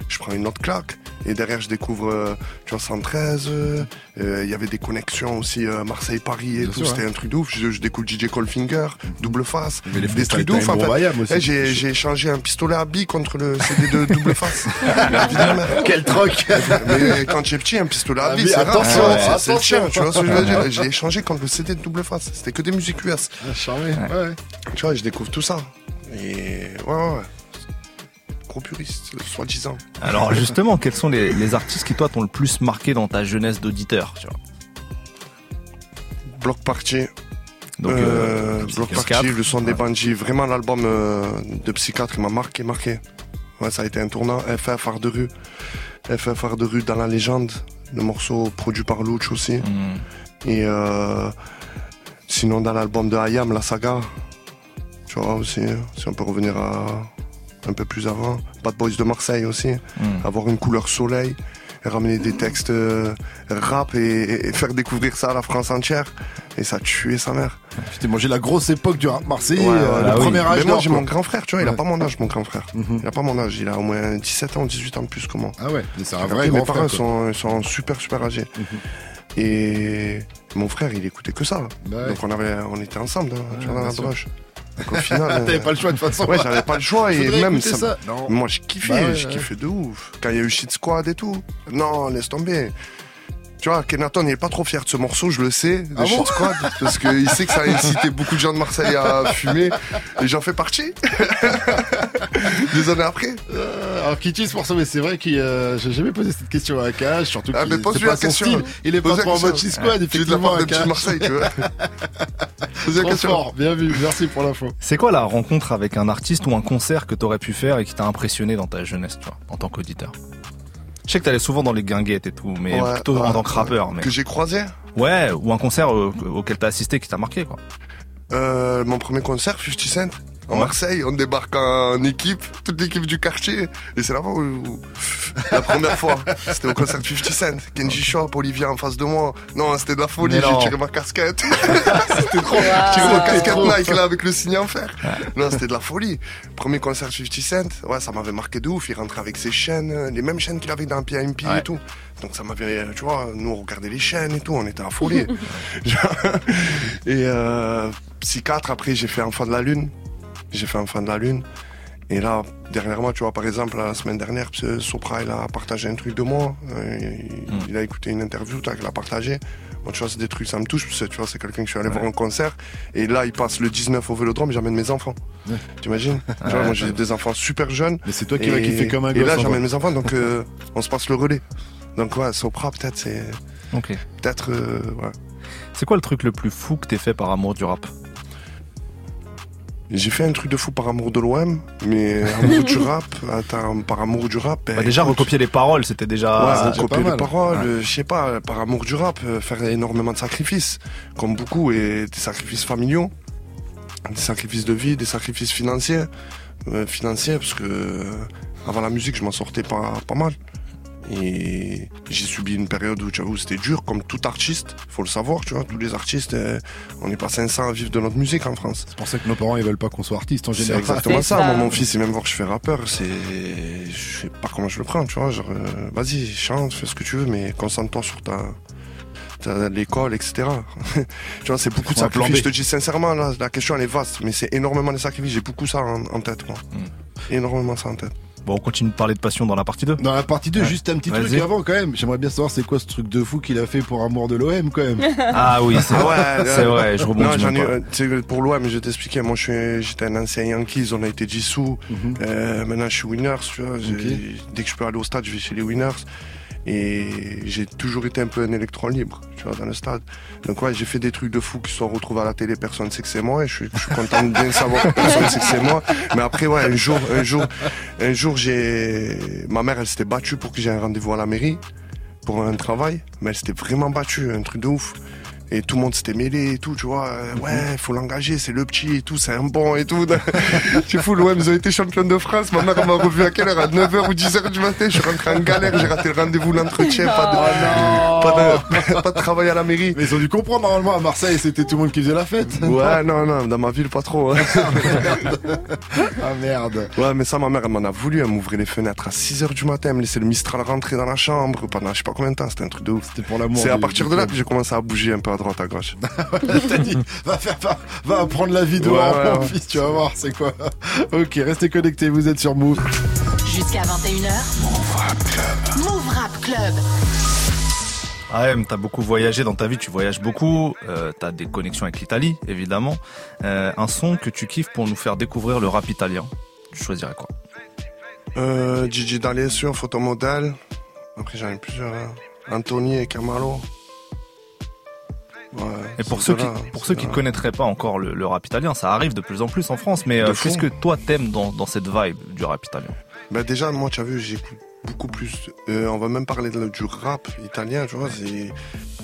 Je prends une autre claque. Et derrière, je découvre, euh, tu vois, 113. euh, euh, Il y avait des connexions aussi, euh, Marseille-Paris et Bien tout. C'était un truc de ouf. Je, je découvre DJ Colfinger, double face. Mais les Des trucs de ouf, en fait. Eh, j'ai, j'ai échangé un pistolet à billes contre le CD de double face. Quel troc Mais quand j'ai petit, un pistolet à Ah, billes, c'est rare. attention, Ouais, c'est- c'est le attention. tu vois ce que je veux dire. J'ai échangé contre le CD de double face. C'était que des musiques US. Ah, Charmé, ouais. Tu vois, je découvre tout ça. Et ouais, ouais, ouais. Gros puriste, soi-disant. Alors justement, quels sont les, les artistes qui toi t'ont le plus marqué dans ta jeunesse d'auditeur tu vois? Bloc Party. Donc, euh, euh, Bloc. Party, le son des Ouais. bandits. Vraiment, l'album euh, de Psychiatre m'a marqué, marqué. Ouais, ça a été un tournant. FF Art de rue. FF Art de rue dans la légende. Le morceau produit par Louch aussi. Hmm. Et euh, sinon, dans l'album de Hayam, la saga. Tu vois aussi, si on peut revenir à un peu plus avant. Bad Boys de Marseille aussi. Hmm. Avoir une couleur soleil. Et ramener des textes euh, rap et, et faire découvrir ça à la France entière. Et ça a tué sa mère. Putain, moi j'ai la grosse époque du rap marseillais, Ouais, euh, le oui. premier âge Mais moi j'ai mon grand frère, tu vois, il a pas mon âge, mon grand frère. Mhm. Il a pas mon âge, il a au moins 17 ans, 18 ans de plus que moi. Ah ouais, c'est un vrai mes grand parents sont, sont super super âgés. Et mon frère, il écoutait que ça. Bah ouais. Donc on avait, on était ensemble, hein, tu Ouais, vois, dans la broche. Au final, T'avais euh, pas le choix de toute façon. ouais, j'avais pas le choix et même ça, moi je kiffais, Bah je kiffais de ouf. Quand il y a eu Shit Squad et tout. Non, laisse tomber. Tu vois, Kenaton, il est pas trop fier de ce morceau, je le sais, de Ah bon Squad, parce qu'il sait que ça a incité beaucoup de gens de Marseille à fumer, et j'en fais partie. Des années après. Euh, alors Kitty ce morceau, mais c'est vrai que euh, j'ai jamais posé cette question à Cage, surtout Ah, qu'il mais pose-lui pas la son question. style. Il est pas Pose la trop en mode squad, Tu es de la effectivement. part de Akash. petit Marseille, tu vois. Posez la Trop question. fort, bien vu, merci pour l'info. C'est quoi la rencontre avec un artiste ou un concert que t'aurais pu faire et qui t'a impressionné dans ta jeunesse, tu vois, en tant qu'auditeur? Je sais que t'allais souvent dans les guinguettes et tout, mais Ouais, plutôt en tant que rappeur. Mais... Que j'ai croisé. Ouais, ou un concert auquel t'as assisté qui t'a marqué, quoi. Euh, mon premier concert, 50 Cent. En Ouais. Marseille, on débarque en équipe, toute l'équipe du quartier. Et c'est là-bas où, où- la première fois, c'était au concert de 50 Cent. Kenji Shop, Olivier en face de moi. Non, c'était de la folie, j'ai tiré ma casquette. c'était trop. J'ai tiré ma casquette trop Nike là avec le signe en fer. Non, c'était de la folie. Premier concert de 50 Cent, ouais, ça m'avait marqué de ouf. Il rentrait avec ses chaînes, les mêmes chaînes qu'il avait dans PMP Ouais. et tout. Donc ça m'avait, tu vois, nous on regardait les chaînes et tout, on était à folie. et euh, Psychiatre, après j'ai fait Enfant de la Lune. J'ai fait Enfant de la Lune. Et là, dernièrement, tu vois, par exemple, la semaine dernière, Sopra, il a partagé un truc de moi. Euh, il, Hmm. il a écouté une interview, tac, il a partagé. Bon, tu vois, c'est des trucs, ça me touche, parce que tu vois, c'est quelqu'un que je suis allé voir en concert. Et là, il passe le 19 au Vélodrome, j'amène mes enfants. Ouais. T'imagines? Ouais, moi, j'ai des enfants super jeunes. Mais c'est toi qui Et- vas kiffer comme un Et gosse. là, en j'amène mes enfants, donc euh, on se passe le relais. Donc, ouais, Sopra, peut-être, c'est. Ok. Peut-être, euh, ouais. C'est quoi le truc le plus fou que t'aies fait par amour du rap? J'ai fait un truc de fou par amour de l'OM, mais amour du rap, attends, par amour du rap. Bah, Déjà écoute, recopier les paroles, c'était déjà. Ouais, recopier les paroles, Ouais. je sais pas, par amour du rap, euh, faire énormément de sacrifices, comme beaucoup, et des sacrifices familiaux, des sacrifices de vie, des sacrifices financiers, euh, financiers, parce que euh, avant la musique, je m'en sortais pas, pas mal. Et j'ai subi une période où, tu vois, où c'était dur, comme tout artiste, faut le savoir, tu vois, tous les artistes, euh, on n'est pas 500 à vivre de notre musique en France. C'est pour ça que nos parents ils veulent pas qu'on soit artiste en C'est général. exactement C'est ça. ça. Moi, mon fils, il même voir que je fais rappeur. C'est, je sais pas comment je le prends, tu vois. Genre, euh, vas-y, chante, fais ce que tu veux, mais concentre-toi sur ta, ta l'école, etc. tu vois, c'est beaucoup de sacrifices. Je te dis sincèrement, là, la question elle est vaste, mais c'est énormément de sacrifices. J'ai beaucoup ça en, en tête, moi. Hmm. Énormément ça en tête. Bon, on continue de parler de passion dans la partie 2. Dans la partie 2, Ouais. juste un petit truc avant quand même. J'aimerais bien savoir c'est quoi ce truc de fou qu'il a fait pour amour de l'OM quand même. Ah oui, c'est vrai. ouais, C'est vrai, je Non, rebondis tu sais, pour l'OM, je vais t'expliquer. Moi, je suis, j'étais un ancien Yankees, on a été dissous. Mhm. Euh, maintenant, je suis Winners, tu vois. Dès que je peux aller au stade, je vais chez les Winners. Et j'ai toujours été un peu un électron libre, tu vois, dans le stade. Donc ouais, j'ai fait des trucs de fou qui se sont retrouvés à la télé, personne ne sait que c'est moi, et je suis, je suis content de bien savoir que personne ne sait que c'est moi. Mais après, ouais, un jour, un jour, un jour, j'ai, ma mère, elle s'était battue pour que j'ai un rendez-vous à la mairie, pour un travail, mais elle s'était vraiment battue, un truc de ouf. Et tout le monde s'était mêlé et tout, tu vois. euh, Ouais, faut l'engager, c'est le petit et tout, c'est un bon et tout. C'est fou, l'OM, ils ont été champions de France. Ma mère m'a revu à quelle heure? À 9h ou 10h du matin. Je suis rentré en galère, j'ai raté le rendez-vous, l'entretien, pas de, pas, de, pas de travail à la mairie. Mais ils ont dû comprendre normalement à Marseille c'était tout le monde qui faisait la fête. Ouais, non, non, dans ma ville, pas trop. hein. ah merde. Ouais, mais ça, ma mère, elle m'en a voulu. Elle m'ouvrait les fenêtres à 6h du matin, elle me laissait le Mistral rentrer dans la chambre pendant je sais pas combien de temps. C'était un truc de ouf. C'était pour l'amour. C'est à partir de là que j'ai commencé à bouger un peu droite, à gauche. T'as dit, va faire, va, va apprendre la de Ouais, mon ouais, ouais. fils, tu vas voir, c'est quoi. Ok, restez connectés, vous êtes sur Move. Jusqu'à 21h. Move Rap Club. Move Rap Club. Ah ouais, mais t'as beaucoup voyagé dans ta vie, tu voyages beaucoup, euh, t'as des connexions avec l'Italie, évidemment. Euh, un son que tu kiffes pour nous faire découvrir le rap italien, tu choisirais quoi? Euh, Gigi D'Alessio, photomodèle. Après, j'en ai plusieurs. hein. Anthony et Camalo. Ouais, Et pour ceux qui, ceux-là, pour ceux qui ceux-là. connaîtraient pas encore le, le rap italien, ça arrive de plus en plus en France, mais euh, qu'est-ce que toi t'aimes dans, dans cette vibe du rap italien? Bah déjà, moi, tu as vu, j'écoute beaucoup plus. euh, on va même parler de- du rap italien, tu vois.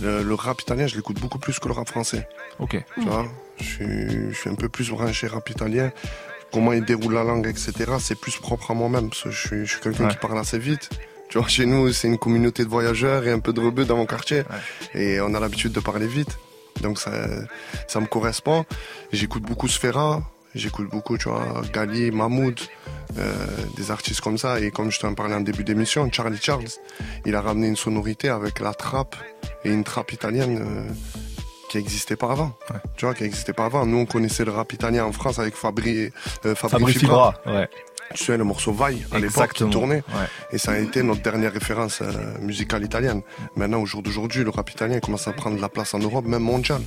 Le, le rap italien, je l'écoute beaucoup plus que le rap français. Ok. Tu vois, je suis, je suis un peu plus branché rap italien. Comment il déroule la langue, etc. C'est plus propre à moi-même parce que je suis, je suis quelqu'un Ouais. qui parle assez vite. Tu vois, chez nous, c'est une communauté de voyageurs et un peu de rebeux dans mon quartier. Et on a l'habitude de parler vite. Donc ça, ça me correspond. J'écoute beaucoup Sfera. J'écoute beaucoup, tu vois, Gali, Mahmoud, euh, des artistes comme ça. Et comme je t'en parlais en début d'émission, Charlie Charles, il a ramené une sonorité avec la trappe et une trappe italienne euh, qui n'existait pas avant. Ouais. Tu vois, qui n'existait pas avant. Nous, on connaissait le rap italien en France avec Fabri, euh, Fabri, Fabri Fibra. Fibra, ouais. Tu sais, le morceau Vaille, à l'époque, qui tournait. Ouais. Et ça a été notre dernière référence euh, musicale italienne. Maintenant, au jour d'aujourd'hui, le rap italien commence à prendre de la place en Europe, même mondial.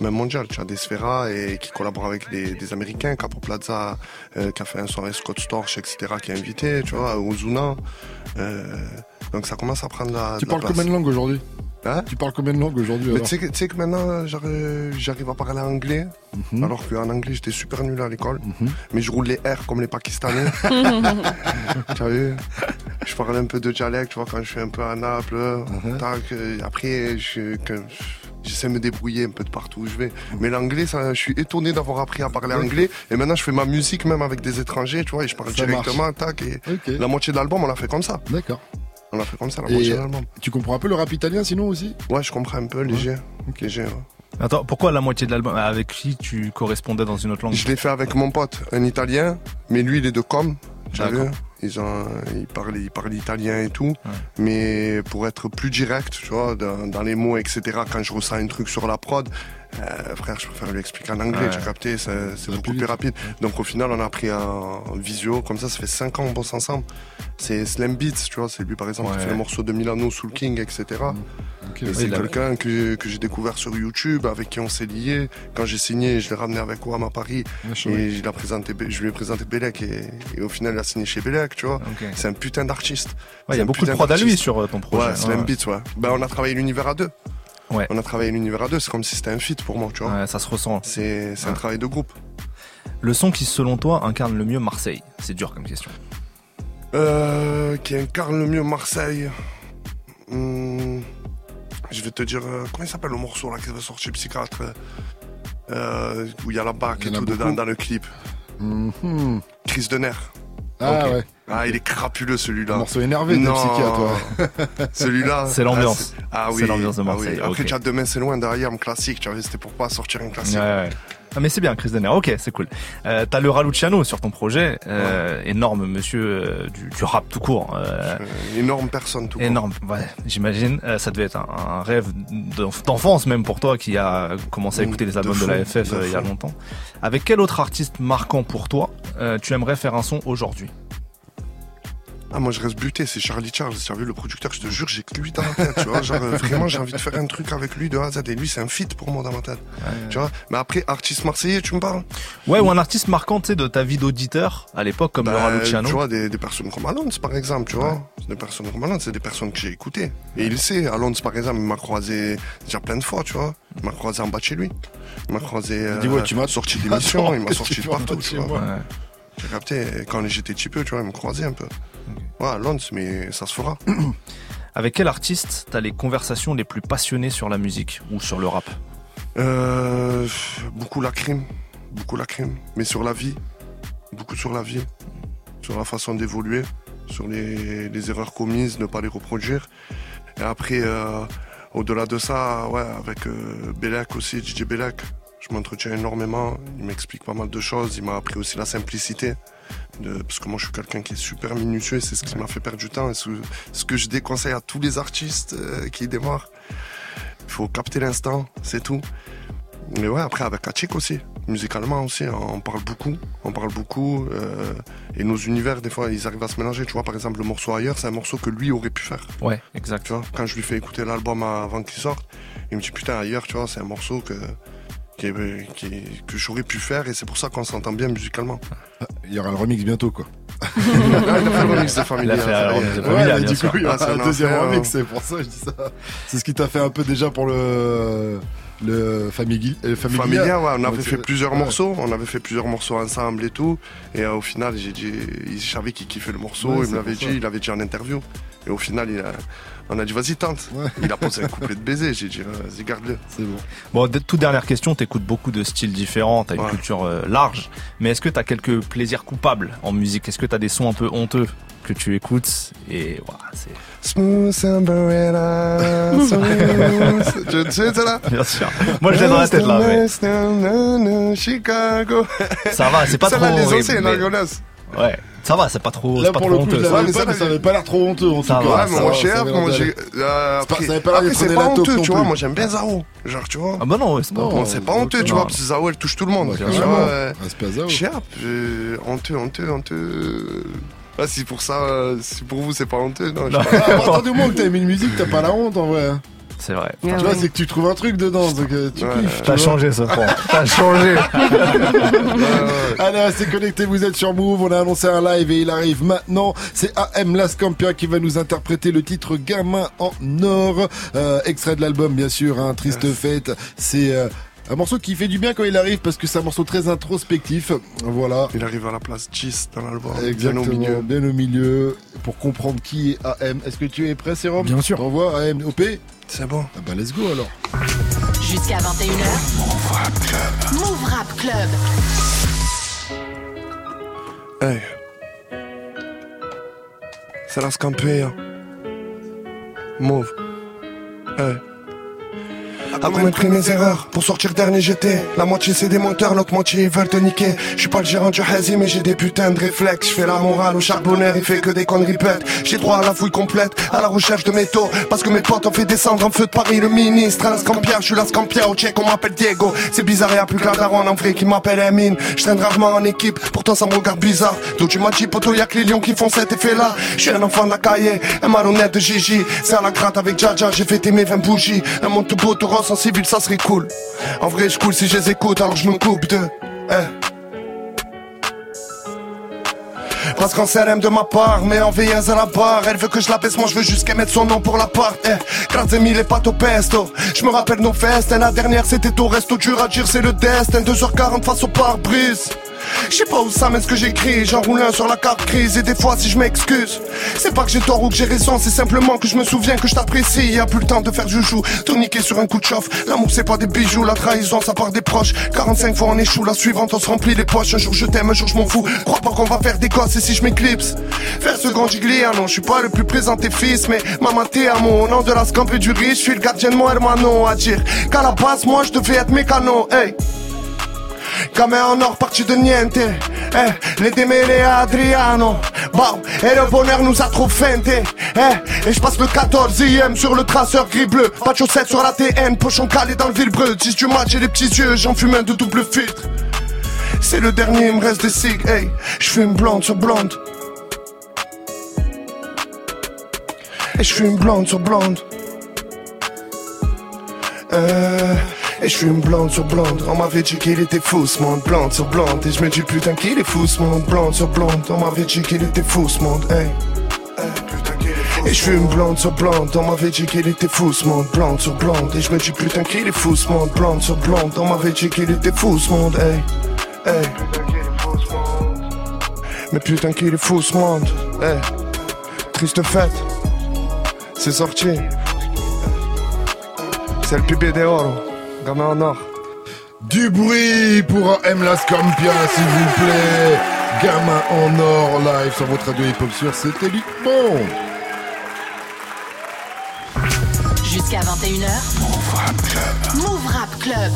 Même mondial. Tu as des Sfera et qui collaborent avec des, des Américains, Capo Plaza, euh, qui a fait un avec Scott Storch, etc., qui a invité, tu vois, Ozuna. Euh, donc ça commence à prendre la, Tu la parles place. combien de langues aujourd'hui? Hein Tu parles combien de langues aujourd'hui tu sais que- maintenant, j'arrive à parler anglais, Mhm. alors qu'en anglais, j'étais super nul à l'école. Mhm. Mais je roule les R comme les Pakistanais. tu as vu? Je parle un peu de dialecte, tu vois, quand je suis un peu à Naples. Mhm. tac, euh, après, j'essaie de me débrouiller un peu de partout où je vais. Mais l'anglais, je suis étonné d'avoir appris à parler anglais. Et maintenant, je fais ma musique même avec des étrangers, tu vois, et je parle Ça directement, tac. Et la moitié de l'album, on l'a fait comme ça. d'accord. On l'a fait comme ça, la moitié de l'album. Tu comprends un peu le rap italien sinon aussi Ouais, je comprends un peu, léger. léger ouais. Attends, pourquoi la moitié de l'album Avec qui tu correspondais dans une autre langue? Je l'ai fait avec mon pote, un Italien, mais lui il est de Com, ils ont, il parle, il parle italien et tout, mais pour être plus direct, tu vois, dans, dans les mots, etc. Quand je ressens un truc sur la prod, Euh, frère, je préfère lui expliquer en anglais, Ouais. tu as capté, c'est beaucoup plus rapide. Donc au final, on a pris un visio, comme ça, ça fait 5 ans on bosse ensemble. C'est Slam Beats, tu vois, c'est lui par exemple qui Ouais. fait le morceau de Milano, Soul King, etc. Et ouais. c'est quelqu'un que, que j'ai découvert sur YouTube, avec qui on s'est lié. Quand j'ai signé, je l'ai ramené avec Wam à Paris. Chaud. Et a présenté, je lui ai présenté Belek et, et au final, il a signé chez Belek, tu vois. C'est un putain d'artiste. Ouais, il y a beaucoup de prod à lui sur euh, ton projet. Ouais, Slam. Beats, ouais. Ben, on a travaillé l'univers à deux. Ouais. On a travaillé l'univers à deux, c'est comme si c'était un feat pour moi, tu vois. Ouais, ça se ressent. C'est un travail de groupe. Le son qui, selon toi, incarne le mieux Marseille? C'est dur comme question. Euh, qui incarne le mieux Marseille. Hmm, je vais te dire, euh, comment il s'appelle le morceau là qui va sortir Psychiatre euh, Où il y a la bac et tout dedans dans le clip? Mhm. Crise de nerfs. Ah ouais, Ah, il est crapuleux celui-là. un morceau énervé de Non. psychiatre. Celui-là. C'est l'ambiance. Ah, Ah, oui. C'est l'ambiance de Ah oui. Marseille, Après, ok. déjà demain c'est loin derrière, un classique, tu vois, c'était pour pas sortir un classique. Ouais, ouais. Ah mais c'est bien, Chris Denner. Ok, c'est cool. Euh, T'as le Raluciano sur ton projet, euh, énorme monsieur euh, du, du rap tout court. euh, Euh, énorme personne tout court. énorme, ouais, j'imagine. Euh, ça devait être un, un rêve d'enf- d'enfance même pour toi qui a commencé à écouter les de albums de, la FF de il y a longtemps. Avec quel autre artiste marquant pour toi euh, tu aimerais faire un son aujourd'hui? Ah, moi, je reste buté, c'est Charlie Charles. Tu as vu le producteur, je te jure, j'ai que lui dans la tête, tu vois. Genre, euh, vraiment, j'ai envie de faire un truc avec lui de A à Z. Et lui, c'est un feat pour moi dans ma tête. Tu vois. Mais après, artiste marseillais, tu me parles? Ouais, ou un artiste marquant, tu sais, de ta vie d'auditeur à l'époque comme le Bah, Raluciano. Tu vois, des, des personnes comme Alonso, par exemple, tu vois. Des personnes comme Alonso, c'est des personnes que j'ai écoutées. Et il sait, Alonso, par exemple, il m'a croisé déjà plein de fois, tu vois. Il m'a croisé en bas de chez lui. Il m'a croisé. euh, dit, ouais, tu m'as- sorti d'émission, il m'a sorti de partout, tu vois. Ouais. J'ai capté. Quand j'étais petit peu, tu vois, il me croisait un peu. Ouais, Alonso, mais ça se fera. Avec quel artiste t'as les conversations les plus passionnées sur la musique ou sur le rap? Euh, beaucoup la crime, beaucoup la crime, mais sur la vie, beaucoup sur la vie, sur la façon d'évoluer, sur les, les erreurs commises, ne pas les reproduire. Et après, euh, au-delà de ça, ouais, avec euh, Belek aussi, DJ Belek, je m'entretiens énormément, il m'explique pas mal de choses, il m'a appris aussi la simplicité. De, parce que moi je suis quelqu'un qui est super minutieux et c'est ce qui m'a fait perdre du temps et ce, ce que je déconseille à tous les artistes euh, qui démarrent. Il faut capter l'instant, c'est tout. Mais ouais, après avec Kachik aussi, musicalement aussi, on parle beaucoup, on parle beaucoup, euh, et nos univers des fois ils arrivent à se mélanger. Tu vois, par exemple le morceau ailleurs, c'est un morceau que lui aurait pu faire. Ouais, exact. Tu vois, quand je lui fais écouter l'album avant qu'il sorte, il me dit putain ailleurs, tu vois, c'est un morceau que qui que j'aurais pu faire et c'est pour ça qu'on s'entend bien musicalement. Il y aura le remix bientôt, quoi. Là, il a fait le remix de Familia. Il a fait ça un y est. remix de Ouais, Familia, mais bien du sûr. coup, il y aura Ah, c'est un un deuxième enfer, remix, c'est pour ça que je dis ça. C'est ce qui t'a fait un peu déjà pour le, le Famigui- euh, Familia. Familia, ouais, on Donc, avait fait plusieurs ouais. morceaux, on avait fait plusieurs morceaux ensemble et tout. Et euh, au final, j'ai dit, il savait qu'il kiffait le morceau, Ouais, il me l'avait dit, il avait dit en interview. Et au final, il a, on a dit, vas-y, tente. Ouais. Il a posé un couplet de baiser, j'ai dit, vas-y, garde-le. C'est bon. Bon, toute dernière question, t'écoutes beaucoup de styles différents, t'as une Ouais. culture euh, large, mais est-ce que t'as quelques plaisirs coupables en musique? Est-ce que t'as des sons un peu honteux que tu écoutes? Et voilà, c'est Smooth umbrella, smooth. tu tu sais, ça là? bien sûr. Moi, je l'ai dans la tête là, mais Chicago. ça va, c'est pas trop Celle-là, les anciennes, mais- hein. Ouais, ça va, c'est pas trop, Là, pas pour trop le coup, honteux. Ouais, mais ça, mais ça avait pas l'air trop honteux, en tout Ça cas. va, Ouais, ça mais va, moi, ça j'ai, euh, après, ça avait pas l'air c'est pas honteux, tu vois. Moi, j'aime bien Zao. Genre, tu vois. Ah bah non, ouais, c'est pas. Bon, c'est pas honteux, tu vois, parce que Zao, elle touche tout le monde. Vois, euh, Respect à Zao. Chez Herb, euh, honteux, honteux, honteux. Ah, si pour ça, euh, si pour vous, c'est pas honteux, non. Ah, à partir du moment où t'as aimé une musique, t'as pas la honte en vrai. C'est vrai. Tu vois, ouais. c'est que tu trouves un truc dedans, donc euh, tu Ouais. kiffes. tu T'as changé ce point. T'as changé. Allez, c'est connecté, vous êtes sur Move, on a annoncé un live et il arrive maintenant. C'est AM Lascampia qui va nous interpréter le titre Gamin en or, euh, extrait de l'album bien sûr, hein, Triste Fête. C'est euh, un morceau qui fait du bien quand il arrive parce que c'est un morceau très introspectif. Voilà. Il arrive à la place 10 dans l'album, bien Exactement, au milieu. bien au milieu, pour comprendre qui est AM. Est-ce que tu es prêt, Sérum Bien sûr. On voit AM OP C'est bon. Ah bah let's go alors. Jusqu'à 21h. Move Rap Club. Move Rap Club. Hey. C'est la scampia. Move. Hey. À commettre mes erreurs. Pour sortir dernier j'étais, la moitié c'est des menteurs, l'autre moitié ils veulent te niquer. Je suis pas le gérant du hazy mais j'ai des putains de réflexes. Je fais la morale au charbonnaire, il fait que des conneries bêtes. J'ai droit à la fouille complète, à la recherche de métaux. Parce que mes potes ont fait descendre en feu de Paris le ministre. À la Scampia, je suis la Scampia, au check on m'appelle Diego. C'est bizarre, y'a plus que la daronne en vrai qui m'appelle Emine. Je traîne rarement en équipe, pourtant ça me regarde bizarre. D'où tu m'as dit, poto, y'a que les lions qui font cet effet là. Je suis un enfant de la cahier, un maronnette de Gigi. C'est à la gratte avec Jaja, j'ai fêté mes 20 bougies. Un monde en ça serait cool. En vrai, je cool si je les écoute, alors je me coupe de. Eh. Parce qu'en aime de ma part, mais en veilleuse à la barre Elle veut que je la baisse, moi je veux juste qu'elle mette son nom pour la part eh, Grazie mille pâtes au pesto Je me rappelle nos festes, la dernière c'était au resto dur à dire c'est le destin 2h40 face au pare-brise je sais pas où ça mène ce que j'écris, j'enroule un sur la carte crise et des fois si je m'excuse, c'est pas que j'ai tort ou que j'ai raison, c'est simplement que je me souviens que je t'apprécie, y a plus le temps de faire joujou, tout niquer sur un coup de chauffe, l'amour c'est pas des bijoux, la trahison ça part des proches, 45 fois on échoue, la suivante on se remplit les poches, un jour je t'aime, un jour je m'en fous, crois pas qu'on va faire des gosses et si je m'éclipse, faire ce grand ah non, je suis pas le plus présenté fils, mais maman t'es à mon nom de la scampe du riche, je suis le gardien de mon hermano à dire qu'à la base moi je devais être mécano, hey Comme en or parti de niente. Eh, Les démêlés à Adriano. Et le bonheur nous a trop feinté eh, Et je passe le 14ème sur le traceur gris-bleu Pas de chaussettes sur la TN, pochon calé dans le villebreu 10 du match et les petits yeux, j'en fume un de double filtre. C'est le dernier, il me reste des cig, hey. Je fume blonde sur blonde. Et je fume blonde sur blonde. Euh... Et je suis une blonde sur blonde. On m'avait dit qu'il était monde. Blonde sur blonde. Et je me dis putain qu'il est monde. Blonde sur blonde. On m'avait dit qu'il était fou ce monde. Hey. Et je suis une blonde sur blonde, on m'avait dit qu'il était monde, blonde sur blonde. Et je me dis putain qu'il est monde, blonde sur blonde, on m'avait dit qu'il était fou monde, hey, hey. Mais putain qu'il est fou ce monde, hey. Triste fête, c'est sorti. C'est le pubé des oro. Gamin en or. Du bruit pour M. La Scampia, s'il vous plaît. Gamin en or live sur votre radio hip-hop sur C'était bon. Jusqu'à 21h. Move Rap Club. Move Rap Club.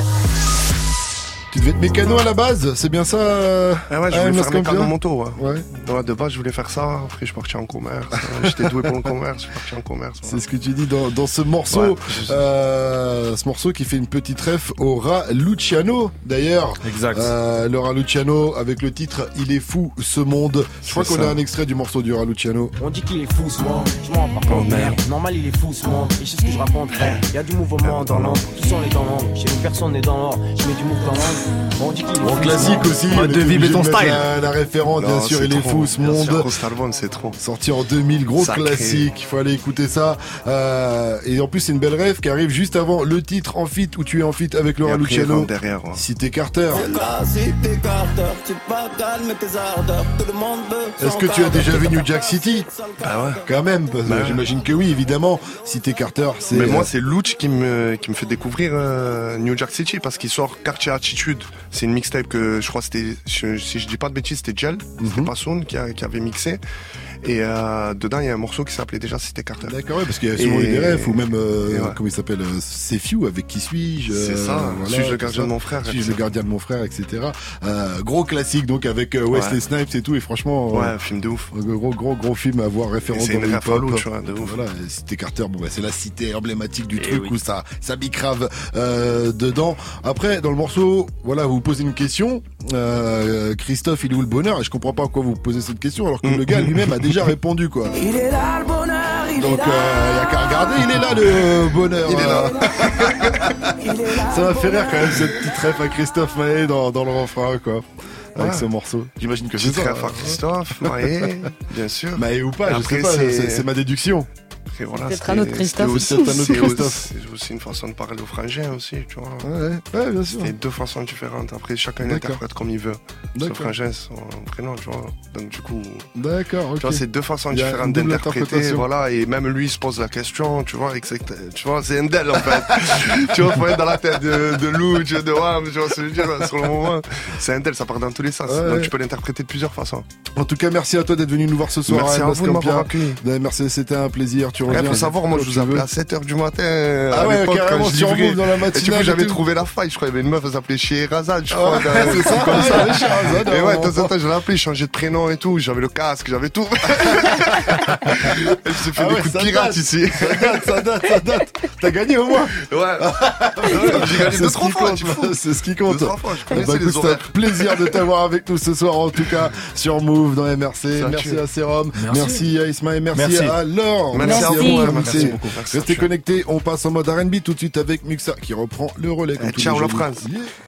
Tu devais être mécano à la base, c'est bien ça Ah ouais, je voulais faire mécano moto, ouais. ouais. De base, je voulais faire ça, après je suis parti en commerce. J'étais doué pour le commerce, je suis parti en commerce. C'est ce que tu dis dans, dans ce morceau. Euh, ce morceau qui fait une petite ref au rat Luciano, d'ailleurs. Exact. Euh, le rat Luciano avec le titre Il est fou ce monde. Je crois qu'on a un extrait du morceau du rat Luciano. On dit qu'il est fou ce monde, je m'en compte, merde. Normal, il est fou ce monde, et sais ce que je raconte, frère. Il y a du mouvement dans l'ombre, tout son est dans l'ombre. Chez nous, personne n'est dans l'or, je mets du mouvement dans l'ombre. On dit qu'il est classique aussi. de vivre ton style. La, référence, bien sûr, il est fou ce monde. c'est trop. Sorti en 2000, gros classique. Il faut aller écouter ça. Euh, et en plus, c'est une belle rêve qui arrive juste avant le titre en fit où tu es en fit avec Laura Luciano. derrière. Cité Carter. Est-ce que tu as déjà vu New Jack City? Ah ouais. Quand même. Bah j'imagine que oui, évidemment. Cité Carter, c'est. Mais moi, c'est Luch qui me qui me fait découvrir euh, New Jack City parce qu'il sort Quartier Attitude. C'est une mixtape que je crois c'était, si je dis pas de bêtises, c'était Gel, c'était. Passoun qui, qui avait mixé. Et euh, dedans, il y a un morceau qui s'appelait déjà C'était Carter. D'accord, oui, parce qu'il y a souvent eu des rêves, ou même, euh, comment il s'appelle, euh, C'est Few, avec Qui suis-je C'est ça, euh, voilà, Suis-je le gardien de mon frère Suis-je le gardien de mon frère, etc. Euh, gros classique, donc, avec Wesley Snipes et tout, et franchement... Ouais, film de ouf. Gros, gros, gros film à voir référence dans le hip-hop. Tu vois, de ouf. Voilà, C'était Carter, bon, bah, c'est la cité emblématique du truc où ça, ça bicrave dedans. Après, dans le morceau, voilà, vous vous posez une question, Christophe, il est où le bonheur? Et je comprends pas pourquoi vous posez cette question, alors que le gars lui-même a déjà répondu, quoi. Il est là le bonheur, il Donc, est là. Euh, il y a qu'à regarder, il est là le bonheur. Il est là. Ça m'a fait rire quand même cette petite ref à Christophe Maé dans, dans le refrain, quoi. Avec ce morceau. J'imagine que c'est ça. Petite ref à Christophe Maé, bien sûr. Maé ou pas, je sais pas, c'est ma déduction. Voilà, Peut-être un autre Christophe. Aussi, c'est aussi une façon de parler au frangin aussi, tu vois. Ouais, ouais bien sûr. C'est deux façons différentes. Après, chacun interprète comme il veut. Ce frangin, son prénom, tu vois. Donc, du coup. D'accord, ok. Tu vois, c'est deux façons différentes d'interpréter, voilà. Et même lui se pose la question, tu vois, exact. Tu vois, c'est Endel, en fait. tu vois, faut être dans la tête de, de Lou, de Wam, tu vois ce que je veux dire, sur le moment. C'est Endel, ça part dans tous les sens. Donc, tu peux l'interpréter de plusieurs façons. En tout cas, merci à toi d'être venu nous voir ce soir. Merci à vous de m'avoir Merci, c'était un plaisir. Tu tu Il faut savoir, moi, je vous appelais à 7h du matin. Ah ouais, carrément, je sur. Move dans la Et du coup, j'avais trouvé la faille. Je crois qu'il y avait une meuf, elle s'appelait Scheherazade, je Ah, crois. c'est ça, il Et ouais, de temps en temps, je l'ai appelé, je changeais de prénom et tout. J'avais le casque, j'avais tout. Elle s'est fait Ah des coups de ça pirate date. ici. Ça date, ça date, ça date. T'as gagné au moins. Ouais. J'ai gagné C'est deux, ce trois fois. C'est ce qui compte. Deux, trois fois, je Eh connaissais ben, les horaires. plaisir de t'avoir avec nous ce soir, en tout cas, sur Move dans MRC. Merci à Serum. Merci. À Isma et merci, Merci. à Laure. Merci à à vous. merci beaucoup. Merci, Restez connectés. On passe en mode R&B tout de suite avec Muxa qui reprend le relais. comme Eh, ciao, la. France.